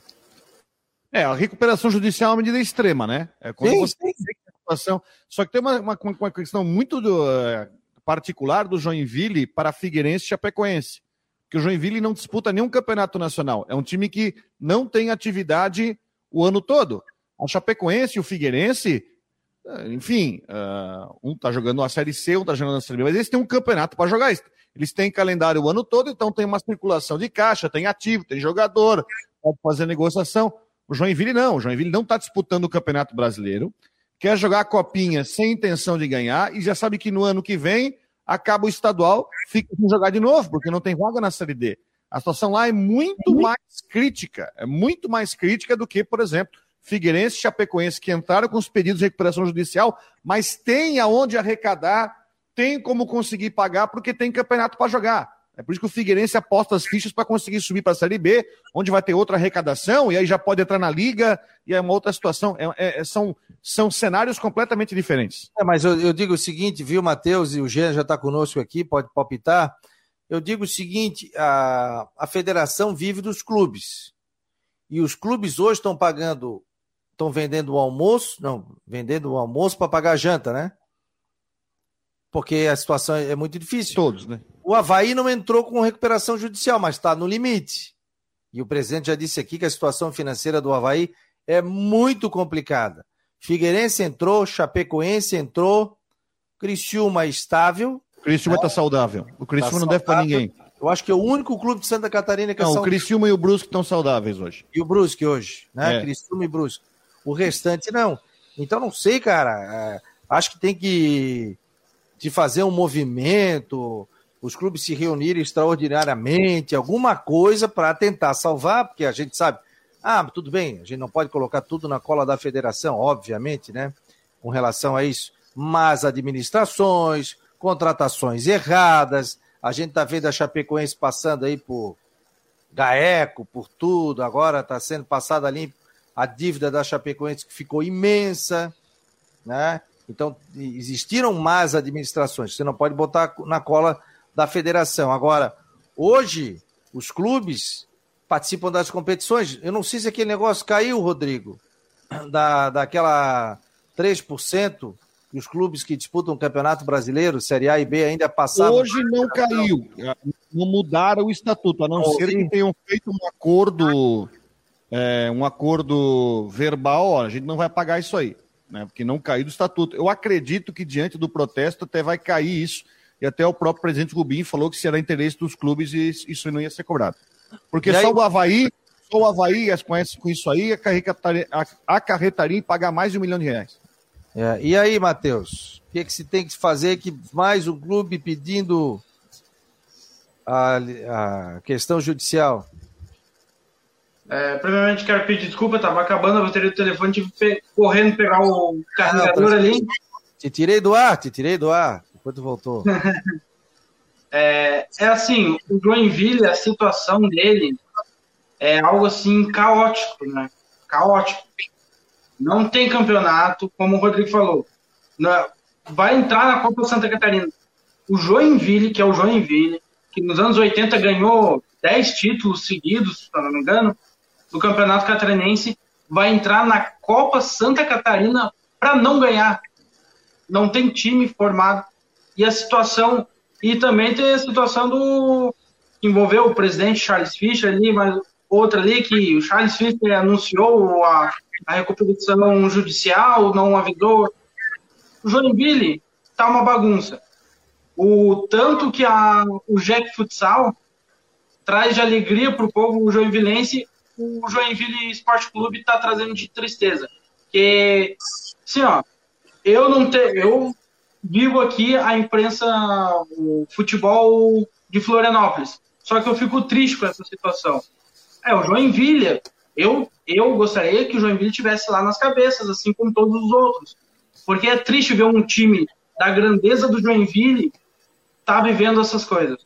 É, a recuperação judicial é uma medida extrema, né? É quando sim, você sim. a situação. Só que tem uma, uma, uma questão muito do, uh, particular do Joinville para Figueirense e Chapecoense. Que o Joinville não disputa nenhum campeonato nacional. É um time que não tem atividade o ano todo. A Chapecoense e o Figueirense, eh, enfim, uh, um está jogando a Série C, um está jogando a Série B, mas eles têm um campeonato para jogar. Eles têm calendário o ano todo, então tem uma circulação de caixa, tem ativo, tem jogador, pode fazer negociação. O Joinville não, o Joinville não está disputando o Campeonato Brasileiro, quer jogar a copinha sem intenção de ganhar e já sabe que no ano que vem acaba o estadual, fica sem jogar de novo, porque não tem vaga na Série D. A situação lá é muito mais crítica, é muito mais crítica do que, por exemplo, Figueirense e Chapecoense, que entraram com os pedidos de recuperação judicial, mas tem aonde arrecadar, tem como conseguir pagar, porque tem campeonato para jogar. É por isso que o Figueirense aposta as fichas para conseguir subir para a Série B, onde vai ter outra arrecadação, e aí já pode entrar na Liga, e é uma outra situação. É, é, é são, são cenários completamente diferentes. É, mas eu, eu, digo o seguinte, viu, Matheus, e o Gê já está conosco aqui, pode palpitar eu digo o seguinte: a, a federação vive dos clubes. E os clubes hoje estão pagando, estão vendendo o almoço, não, vendendo o almoço para pagar a janta, né? Porque a situação é muito difícil. Todos, né? O Havaí não entrou com recuperação judicial, mas está no limite. E o presidente já disse aqui que a situação financeira do Havaí é muito complicada. Figueirense entrou, Chapecoense entrou, Criciúma estável, o Criciúma está saudável. O Criciúma tá não deve para ninguém. Eu acho que é o único clube de Santa Catarina que não, é saudável. o Criciúma e o Brusque estão saudáveis hoje. E o Brusque hoje, né? É. Criciúma e Brusque. O restante não. Então não sei, cara. É, acho que tem que de fazer um movimento, os clubes se reunirem extraordinariamente, alguma coisa para tentar salvar, porque a gente sabe, Ah, tudo bem, a gente não pode colocar tudo na cola da federação, obviamente, né? Com relação a isso. Mas administrações, contratações erradas, a gente está vendo a Chapecoense passando aí por Gaeco, por tudo, agora está sendo passada ali a dívida da Chapecoense que ficou imensa, né? Então, existiram más administrações, você não pode botar na cola da federação. Agora, hoje, os clubes participam das competições. Eu não sei se aquele negócio caiu, Rodrigo, da, daquela 3% os clubes que disputam o Campeonato Brasileiro, Série A e B, ainda passaram. Hoje não caiu. Não mudaram o estatuto, a não ser que tenham feito um acordo, é, um acordo verbal, ó, a gente não vai pagar isso aí né, porque não caiu do estatuto. Eu acredito que diante do protesto até vai cair isso, e até o próprio presidente Rubim falou que será interesse dos clubes isso não ia ser cobrado. Porque só o Havaí, só o Havaí conhece com isso aí, acarretaria, acarretaria em pagar mais de um milhão de reais. É, e aí, Matheus, o que, é que se tem que fazer que mais um clube pedindo a, a questão judicial? É, primeiramente, quero pedir desculpa, estava acabando a bateria do telefone, tive pe correndo pegar o carregador ah, ali. Te tirei do ar, te tirei do ar, enquanto voltou. é, é assim, o Joinville, a situação dele é algo assim caótico, né? Caótico. Não tem campeonato, como o Rodrigo falou. Vai entrar na Copa Santa Catarina. O Joinville, que é o Joinville, que nos anos 80 ganhou 10 títulos seguidos, se não me engano, do Campeonato Catarinense vai entrar na Copa Santa Catarina para não ganhar. Não tem time formado. E a situação. E também tem a situação do. envolveu o presidente Charles Fischer ali, mas outra ali que o Charles Fischer anunciou a, a recuperação judicial, não avisou. O Joinville tá uma bagunça. O tanto que a, o Jack Futsal traz de alegria para o povo joinvilense o Joinville Esporte Clube está trazendo de tristeza. Que, assim, ó, eu não tenho. Eu vivo aqui a imprensa, o futebol de Florianópolis. Só que eu fico triste com essa situação. É, o Joinville, eu, eu gostaria que o Joinville estivesse lá nas cabeças, assim como todos os outros. Porque é triste ver um time da grandeza do Joinville tá vivendo essas coisas.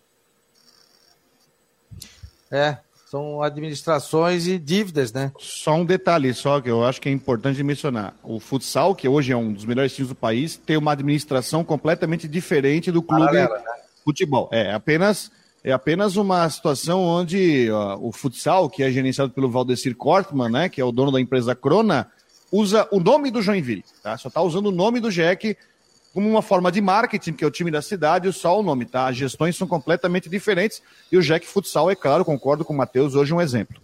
É, são administrações e dívidas, né? Só um detalhe só que eu acho que é importante mencionar. O futsal, que hoje é um dos melhores times do país, tem uma administração completamente diferente do clube Paralela, né? futebol. É apenas é apenas uma situação onde ó, o futsal, que é gerenciado pelo Valdecir Kortman, né, que é o dono da empresa Crona, usa o nome do Joinville, tá? Só está usando o nome do Jack como uma forma de marketing, que é o time da cidade, só o nome, tá? As gestões são completamente diferentes e o Jack Futsal, é claro, concordo com o Matheus, hoje um exemplo.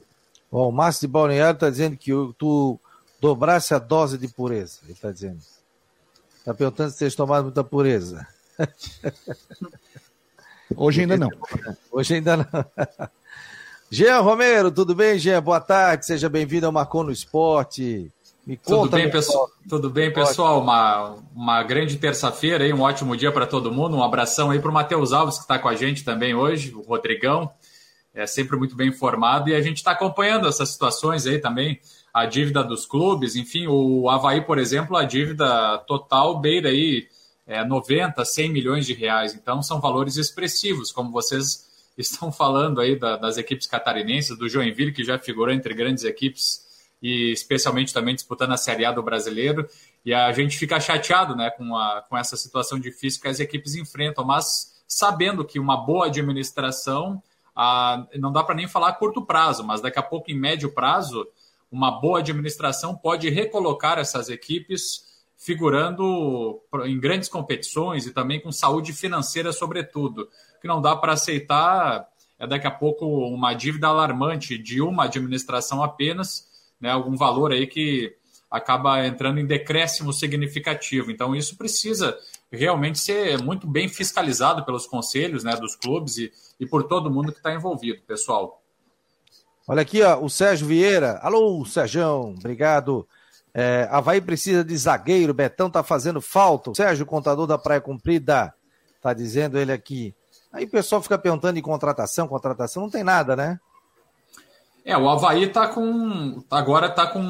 Bom, o Márcio de Balneário está dizendo que tu dobrasse a dose de pureza, ele está dizendo. Está perguntando se vocês tomaram muita pureza. Hoje ainda não. Hoje ainda não. Jean Romero, tudo bem, Jean? Boa tarde, seja bem-vindo ao Marcon no Esporte. Me conta, tudo bem, pessoal? Tudo bem, pessoal? Uma, uma grande terça-feira aí, um ótimo dia para todo mundo. Um abração aí para o Matheus Alves, que está com a gente também hoje, o Rodrigão. É sempre muito bem informado e a gente está acompanhando essas situações aí também, a dívida dos clubes, enfim, o Havaí, por exemplo, a dívida total beira aí é, 90, 100 milhões de reais. Então, são valores expressivos, como vocês estão falando aí da, das equipes catarinenses, do Joinville, que já figurou entre grandes equipes e especialmente também disputando a Série A do Brasileiro. E a gente fica chateado né, com, a, com essa situação difícil que as equipes enfrentam, mas sabendo que uma boa administração, a, não dá para nem falar a curto prazo, mas daqui a pouco, em médio prazo, uma boa administração pode recolocar essas equipes figurando em grandes competições e também com saúde financeira, sobretudo. O que não dá para aceitar é daqui a pouco uma dívida alarmante de uma administração apenas né, algum valor aí que acaba entrando em decréscimo significativo. Então, isso precisa realmente ser muito bem fiscalizado pelos conselhos né, dos clubes e, e por todo mundo que está envolvido, pessoal. Olha aqui, ó, o Sérgio Vieira. Alô, Sérgio, obrigado. É, Havaí precisa de zagueiro, Betão tá fazendo falta. Sérgio, contador da Praia Cumprida, tá dizendo ele aqui. Aí o pessoal fica perguntando em contratação, contratação, não tem nada, né? É, o Havaí tá com. Agora está com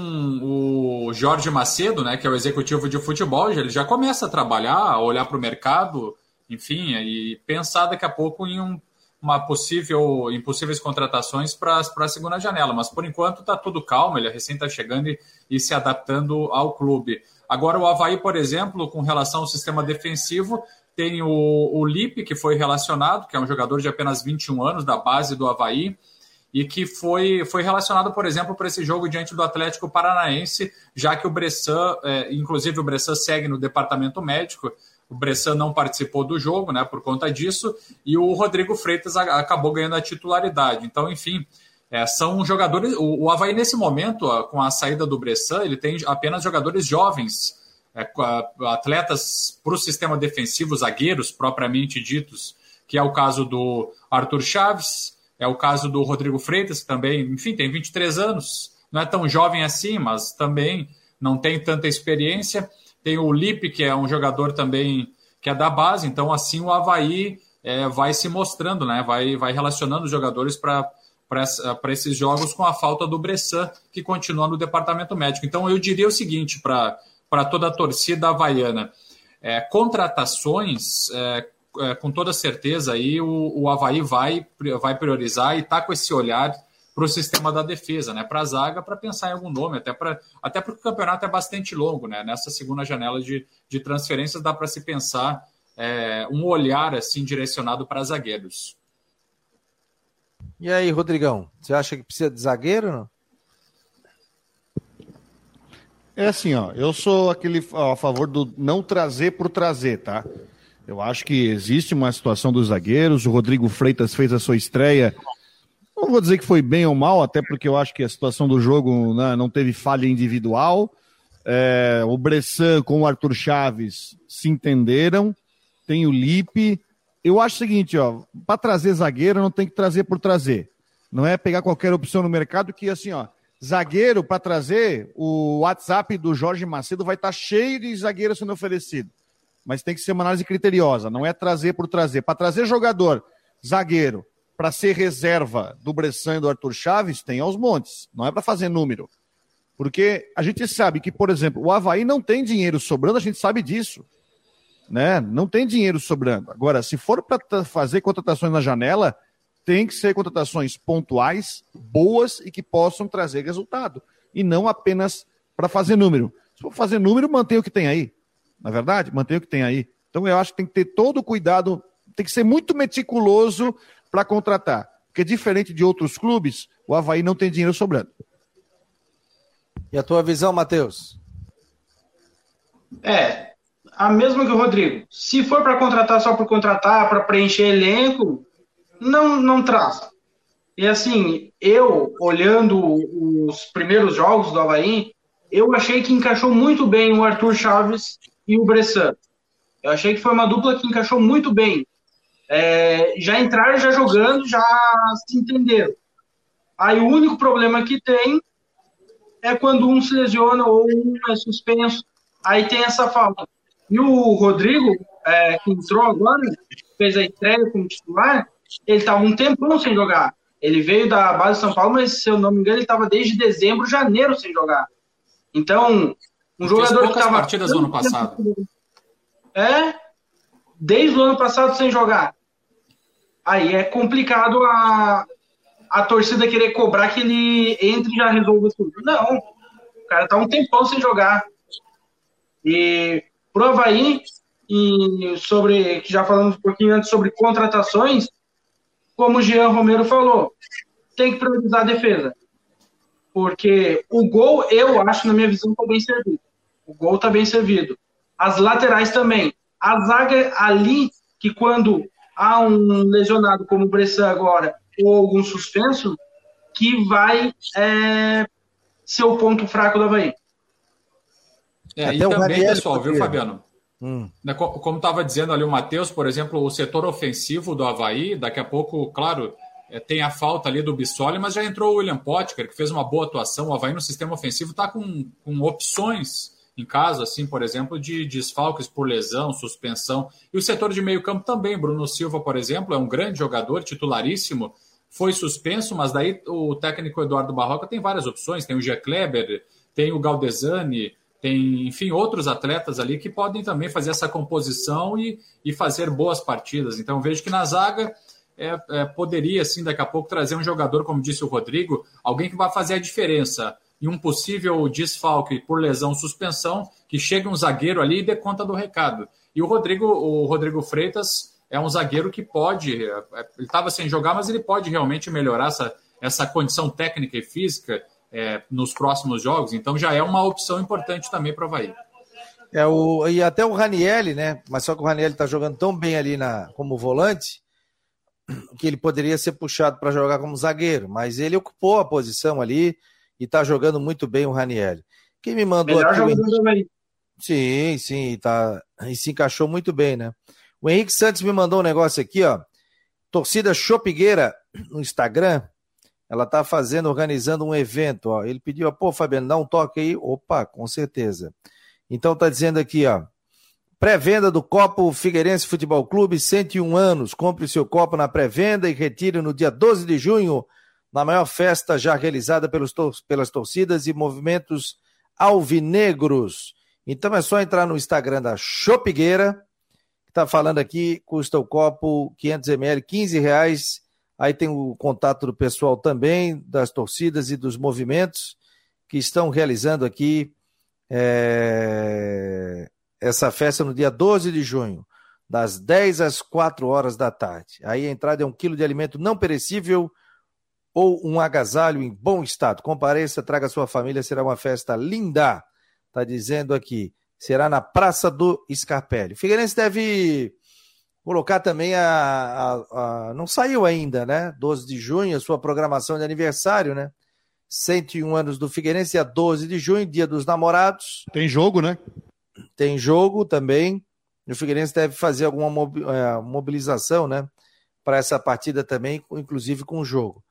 o Jorge Macedo, né? Que é o executivo de futebol. Ele já começa a trabalhar, a olhar para o mercado, enfim, e pensar daqui a pouco em um, uma possível, em possíveis contratações para a segunda janela. Mas por enquanto está tudo calmo, ele recém está chegando e, e se adaptando ao clube. Agora, o Havaí, por exemplo, com relação ao sistema defensivo, tem o, o Lipe, que foi relacionado, que é um jogador de apenas 21 anos, da base do Havaí e que foi, foi relacionado, por exemplo, para esse jogo diante do Atlético Paranaense, já que o Bressan, é, inclusive o Bressan segue no departamento médico, o Bressan não participou do jogo, né, por conta disso, e o Rodrigo Freitas acabou ganhando a titularidade. Então, enfim, é, são jogadores. O, o Havaí, nesse momento, com a saída do Bressan, ele tem apenas jogadores jovens, é, atletas para o sistema defensivo, zagueiros propriamente ditos, que é o caso do Arthur Chaves, é o caso do Rodrigo Freitas, que também, enfim, tem 23 anos, não é tão jovem assim, mas também não tem tanta experiência. Tem o Lipe, que é um jogador também que é da base, então assim o Havaí é, vai se mostrando, né? vai, vai relacionando os jogadores para para esses jogos com a falta do Bressan, que continua no departamento médico. Então, eu diria o seguinte para toda a torcida havaiana: é, contratações, é, é, com toda certeza aí o, o Havaí vai, vai priorizar e está com esse olhar para o sistema da defesa, né? Para a zaga, para pensar em algum nome, até para até porque o campeonato é bastante longo, né? Nessa segunda janela de, de transferências dá para se pensar é, um olhar assim direcionado para zagueiros. E aí, Rodrigão, você acha que precisa de zagueiro? Não? É assim, ó, eu sou aquele ó, a favor do não trazer por trazer, tá? Eu acho que existe uma situação dos zagueiros. O Rodrigo Freitas fez a sua estreia. Não vou dizer que foi bem ou mal, até porque eu acho que a situação do jogo né, não teve falha individual. É, o Bressan com o Arthur Chaves se entenderam. Tem o Lipe. Eu acho o seguinte, ó, para trazer zagueiro não tem que trazer por trazer. Não é pegar qualquer opção no mercado que assim, ó, zagueiro para trazer, o WhatsApp do Jorge Macedo vai estar tá cheio de zagueiro sendo oferecido mas tem que ser uma análise criteriosa, não é trazer por trazer. Para trazer jogador, zagueiro, para ser reserva do Bressan e do Arthur Chaves, tem aos montes, não é para fazer número. Porque a gente sabe que, por exemplo, o Havaí não tem dinheiro sobrando, a gente sabe disso. Né? Não tem dinheiro sobrando. Agora, se for para fazer contratações na janela, tem que ser contratações pontuais, boas e que possam trazer resultado. E não apenas para fazer número. Se for fazer número, mantém o que tem aí na é verdade? Mantém o que tem aí. Então eu acho que tem que ter todo o cuidado, tem que ser muito meticuloso para contratar. Porque diferente de outros clubes, o Havaí não tem dinheiro sobrando. E a tua visão, Matheus? É, a mesma que o Rodrigo. Se for para contratar só por contratar, para preencher elenco, não, não traz. E assim, eu, olhando os primeiros jogos do Havaí, eu achei que encaixou muito bem o Arthur Chaves e o Bressan. Eu achei que foi uma dupla que encaixou muito bem. É, já entraram já jogando, já se entenderam. Aí o único problema que tem é quando um se lesiona ou um é suspenso. Aí tem essa falta. E o Rodrigo, é, que entrou agora, fez a estreia como titular, ele estava um tempão sem jogar. Ele veio da base de São Paulo, mas se eu não me engano, ele estava desde dezembro, janeiro sem jogar. Então, um jogador que estava. partidas no ano passado. É, desde o ano passado sem jogar. Aí é complicado a, a torcida querer cobrar que ele entre e já resolva tudo. Não, o cara tá um tempão sem jogar. E pro Havaí, e sobre, que já falamos um pouquinho antes sobre contratações, como o Jean Romero falou, tem que priorizar a defesa. Porque o gol, eu acho, na minha visão, está bem servido. O gol está bem servido. As laterais também. A zaga ali, que quando há um lesionado como o Bressan agora, ou algum suspenso, que vai é, ser o ponto fraco do Havaí. É, Até e também, pessoal, viu, Fabiano? Hum. Como estava dizendo ali o Matheus, por exemplo, o setor ofensivo do Havaí, daqui a pouco, claro, é, tem a falta ali do Bissoli, mas já entrou o William Potker, que fez uma boa atuação. O Havaí no sistema ofensivo está com, com opções em caso, assim, por exemplo, de desfalques por lesão, suspensão. E o setor de meio campo também. Bruno Silva, por exemplo, é um grande jogador, titularíssimo. foi suspenso, mas daí o técnico Eduardo Barroca tem várias opções, tem o Gia Kleber, tem o Galdesani, tem, enfim, outros atletas ali que podem também fazer essa composição e, e fazer boas partidas. Então vejo que na zaga é, é, poderia, assim, daqui a pouco trazer um jogador, como disse o Rodrigo, alguém que vai fazer a diferença em um possível desfalque por lesão, suspensão, que chegue um zagueiro ali e dê conta do recado. E o Rodrigo, o Rodrigo Freitas é um zagueiro que pode, é, é, ele estava sem jogar, mas ele pode realmente melhorar essa, essa condição técnica e física é, nos próximos jogos, então já é uma opção importante também para o Havaí. É o, e até o Ranielli, né? Mas só que o Ranielli está jogando tão bem ali na, como volante que ele poderia ser puxado para jogar como zagueiro, mas ele ocupou a posição ali e está jogando muito bem o Ranielli. Quem me mandou Melhor aqui. O Henrique... Sim, sim, tá, e se encaixou muito bem, né? O Henrique Santos me mandou um negócio aqui, ó. Torcida Chopigueira no Instagram, ela tá fazendo, organizando um evento, ó. Ele pediu, pô, Fabiano, dá um toque aí. Opa, com certeza. Então tá dizendo aqui, ó. Pré-venda do copo Figueirense Futebol Clube, 101 anos. Compre seu copo na pré-venda e retire no dia 12 de junho, na maior festa já realizada pelos tor pelas torcidas e movimentos alvinegros. Então é só entrar no Instagram da Chopigueira, que está falando aqui, custa o copo 500ml, 15 reais. Aí tem o contato do pessoal também, das torcidas e dos movimentos que estão realizando aqui é, essa festa no dia 12 de junho, das 10 às 4 horas da tarde. Aí a entrada é um quilo de alimento não perecível ou um agasalho em bom estado. Compareça, traga sua família, será uma festa linda. Está dizendo aqui. Será na Praça do Scarpelli. O Figueirense deve colocar também a, a, a, Não saiu ainda, né? 12 de junho, a sua programação de aniversário, né? 101 anos do Figueirense, dia 12 de junho, dia dos namorados. Tem jogo, né? tem jogo também. O Figueirense deve fazer alguma é, mobilização, né? Para essa partida também, inclusive com o jogo.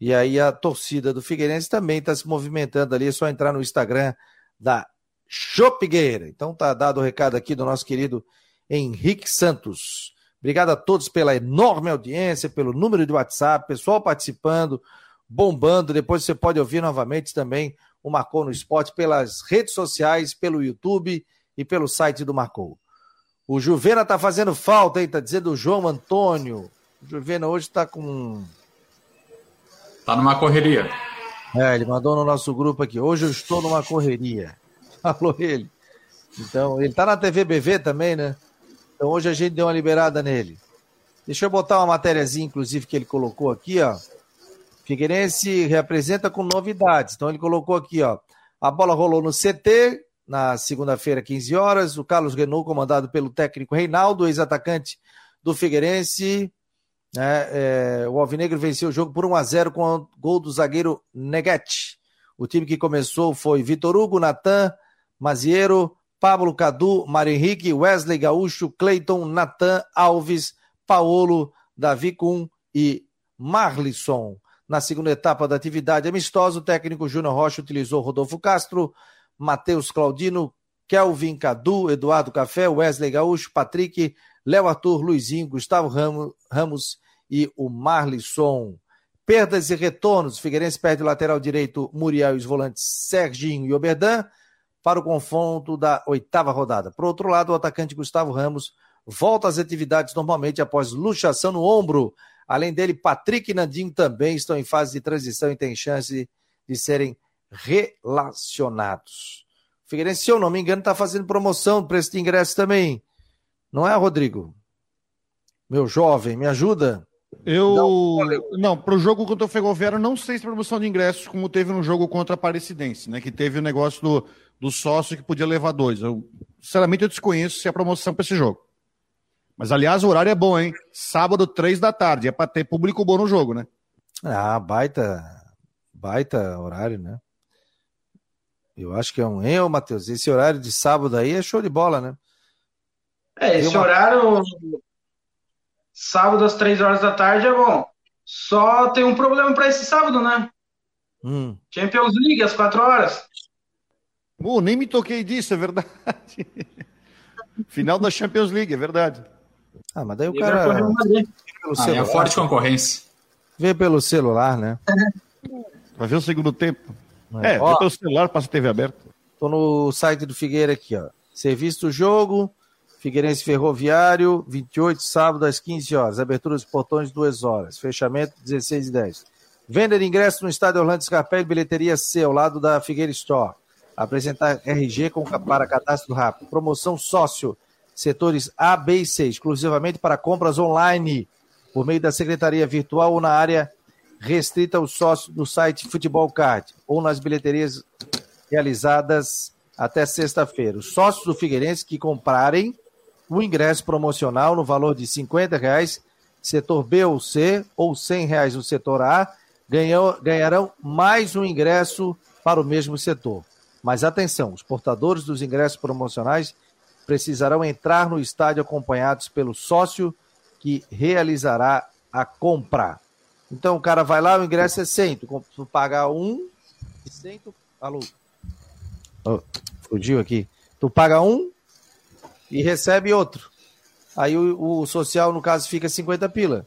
E aí a torcida do Figueirense também está se movimentando ali, é só entrar no Instagram da Chopigueira. Então tá dado o recado aqui do nosso querido Henrique Santos. Obrigado a todos pela enorme audiência, pelo número de WhatsApp, pessoal participando, bombando. Depois você pode ouvir novamente também o Marcou no Esporte pelas redes sociais, pelo YouTube e pelo site do Marcou. O Juvena tá fazendo falta, hein? Tá dizendo o João Antônio. O Juvena hoje tá com. Tá numa correria. É, ele mandou no nosso grupo aqui. Hoje eu estou numa correria. Falou ele. Então, ele tá na TV BV também, né? Então hoje a gente deu uma liberada nele. Deixa eu botar uma matériazinha, inclusive, que ele colocou aqui, ó. Figueirense representa com novidades. Então ele colocou aqui, ó. A bola rolou no CT, na segunda-feira, 15 horas. O Carlos Renault, comandado pelo técnico Reinaldo, ex-atacante do Figueirense. Né, é, o Alvinegro venceu o jogo por 1 a 0 com o gol do zagueiro Neguete. O time que começou foi Vitor Hugo, Natan, Maziero, Pablo Cadu, Mário Henrique, Wesley Gaúcho, Cleiton, Natan, Alves, Paolo, Davi Kuhn e Marlisson. Na segunda etapa da atividade amistosa, o técnico Júnior Rocha utilizou Rodolfo Castro, Matheus Claudino, Kelvin Cadu, Eduardo Café, Wesley Gaúcho, Patrick, Léo Arthur, Luizinho, Gustavo Ramos e o Marlisson. Perdas e retornos. Figueirense perde o lateral direito Muriel e os volantes Serginho e Oberdan para o confronto da oitava rodada. Por outro lado, o atacante Gustavo Ramos volta às atividades normalmente após luxação no ombro. Além dele, Patrick e Nandinho também estão em fase de transição e têm chance de serem relacionados. O Figueirense, se eu não me engano, está fazendo promoção preço de ingresso também. Não é, Rodrigo? Meu jovem, me ajuda? Eu. Não, não para o jogo contra o Ferroviário, não sei se promoção de ingressos, como teve no jogo contra a Aparecidense, né? Que teve o negócio do, do sócio que podia levar dois. Eu, sinceramente, eu desconheço se é promoção para esse jogo. Mas, aliás, o horário é bom, hein? Sábado, três da tarde. É para ter público bom no jogo, né? Ah, baita, baita horário, né? Eu acho que é um erro, Matheus. Esse horário de sábado aí é show de bola, né? É, esse uma... horário, sábado às três horas da tarde é bom. Só tem um problema para esse sábado, né? Hum. Champions League às quatro horas. Uh, nem me toquei disso, é verdade. Final da Champions League, é verdade. Ah, mas daí o cara. Ah, é forte concorrência. Vê pelo celular, né? Vai ver o segundo tempo. É, é vê pelo celular, passa a TV aberta. Tô no site do Figueira aqui, ó. Serviço do jogo, Figueirense Ferroviário, 28, sábado às 15 horas. Abertura dos portões, 2 horas. Fechamento, 16 e 10. Venda de ingresso no estádio Orlando Scarpelli, bilheteria C, ao lado da Figueira Store. Apresentar RG com, para cadastro rápido. Promoção sócio, setores A, B e C, exclusivamente para compras online, por meio da secretaria virtual ou na área restrita aos sócios do site Futebol Card, ou nas bilheterias realizadas até sexta-feira. Os sócios do Figueirense que comprarem o ingresso promocional no valor de R$ reais, setor B ou C, ou R$ reais no setor A, ganhou, ganharão mais um ingresso para o mesmo setor. Mas atenção, os portadores dos ingressos promocionais precisarão entrar no estádio acompanhados pelo sócio que realizará a compra. Então o cara vai lá, o ingresso é 100, tu, paga um e 100, tu... Alô? Oh, fugiu aqui. Tu paga um e recebe outro. Aí o, o social, no caso, fica 50 pila.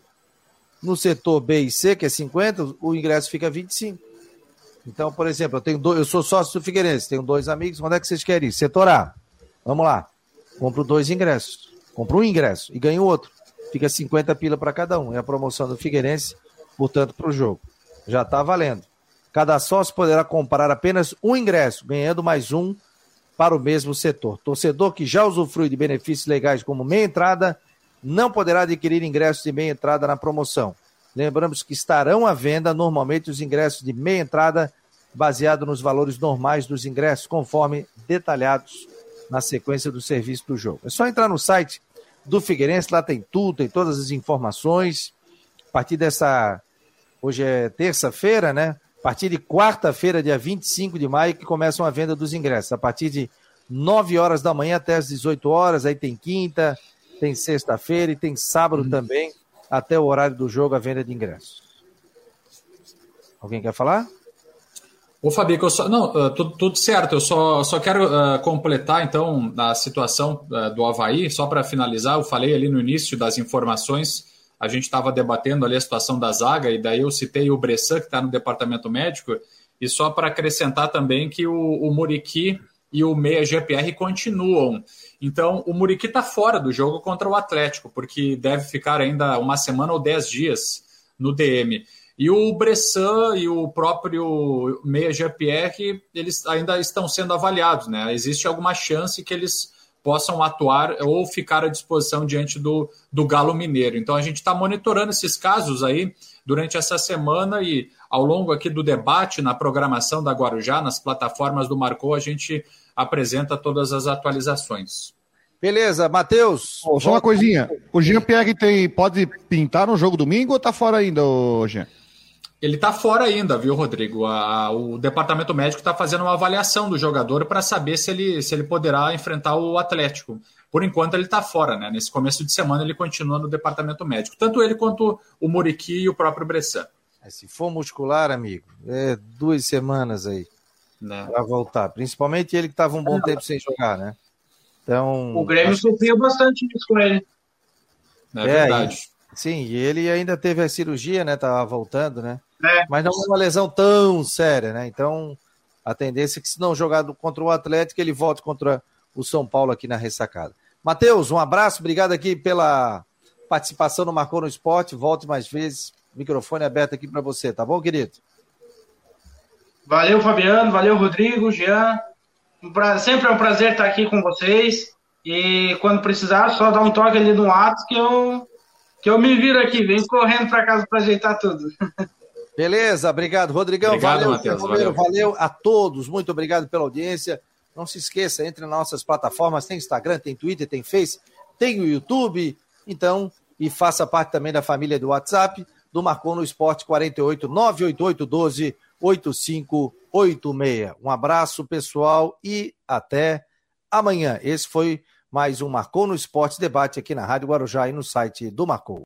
No setor B e C, que é 50, o ingresso fica 25. Então, por exemplo, eu tenho dois, eu sou sócio do Figueirense, tenho dois amigos, onde é que vocês querem ir? Setor A. Vamos lá. Compro dois ingressos. Compro um ingresso e ganho outro. Fica 50 pila para cada um. É a promoção do Figueirense, portanto, para o jogo. Já está valendo. Cada sócio poderá comprar apenas um ingresso, ganhando mais um para o mesmo setor. Torcedor que já usufrui de benefícios legais como meia entrada não poderá adquirir ingressos de meia entrada na promoção. Lembramos que estarão à venda normalmente os ingressos de meia entrada, baseado nos valores normais dos ingressos, conforme detalhados na sequência do serviço do jogo. É só entrar no site do Figueirense, lá tem tudo, tem todas as informações. A partir dessa. Hoje é terça-feira, né? A partir de quarta-feira, dia 25 de maio, que começam a venda dos ingressos. A partir de 9 horas da manhã até as 18 horas, aí tem quinta, tem sexta-feira e tem sábado uhum. também, até o horário do jogo, a venda de ingressos. Alguém quer falar? Ô, Fabi, eu só, não, uh, tudo, tudo, certo. Eu só, só quero uh, completar, então, a situação uh, do Havaí, só para finalizar. Eu falei ali no início das informações, a gente estava debatendo ali a situação da zaga, e daí eu citei o Bressan, que está no departamento médico, e só para acrescentar também que o, o Muriqui e o Meia GPR continuam. Então, o Muriqui está fora do jogo contra o Atlético, porque deve ficar ainda uma semana ou dez dias no DM. E o Bressan e o próprio Meia GPR, eles ainda estão sendo avaliados, né? Existe alguma chance que eles possam atuar ou ficar à disposição diante do, do Galo Mineiro. Então a gente está monitorando esses casos aí durante essa semana e ao longo aqui do debate na programação da Guarujá, nas plataformas do Marcou, a gente apresenta todas as atualizações. Beleza, Matheus. Oh, só uma coisinha. O Jean Pierre tem, pode pintar no jogo domingo ou tá fora ainda, Jean? Ele tá fora ainda, viu, Rodrigo? A, o departamento médico está fazendo uma avaliação do jogador para saber se ele, se ele poderá enfrentar o Atlético. Por enquanto ele está fora, né? Nesse começo de semana ele continua no departamento médico. Tanto ele quanto o Muriqui e o próprio Bressan. É, se for muscular, amigo, é duas semanas aí né? para voltar. Principalmente ele que estava um bom tempo sem jogar, né? Então. O Grêmio sofreu bastante isso com ele. É, é verdade. E, sim, e ele ainda teve a cirurgia, né? Tava voltando, né? É. Mas não é uma lesão tão séria, né? Então, a tendência é que se não jogar contra o Atlético, ele volte contra o São Paulo aqui na ressacada. Matheus, um abraço, obrigado aqui pela participação no Marcou no Esporte. Volte mais vezes. Microfone aberto aqui para você, tá bom, querido? Valeu, Fabiano. Valeu, Rodrigo, Jean. Sempre é um prazer estar aqui com vocês. E quando precisar, só dá um toque ali no ato que eu, que eu me viro aqui. Venho correndo para casa para ajeitar tudo. Beleza, obrigado, Rodrigão. Obrigado, valeu, Matheus, valeu. valeu a todos. Muito obrigado pela audiência. Não se esqueça, entre nas nossas plataformas, tem Instagram, tem Twitter, tem Face, tem o YouTube. Então, e faça parte também da família do WhatsApp do Marcou no Esporte 48 988 12 8586. Um abraço, pessoal, e até amanhã. Esse foi mais um Marcou no Esporte Debate aqui na Rádio Guarujá e no site do Marcou.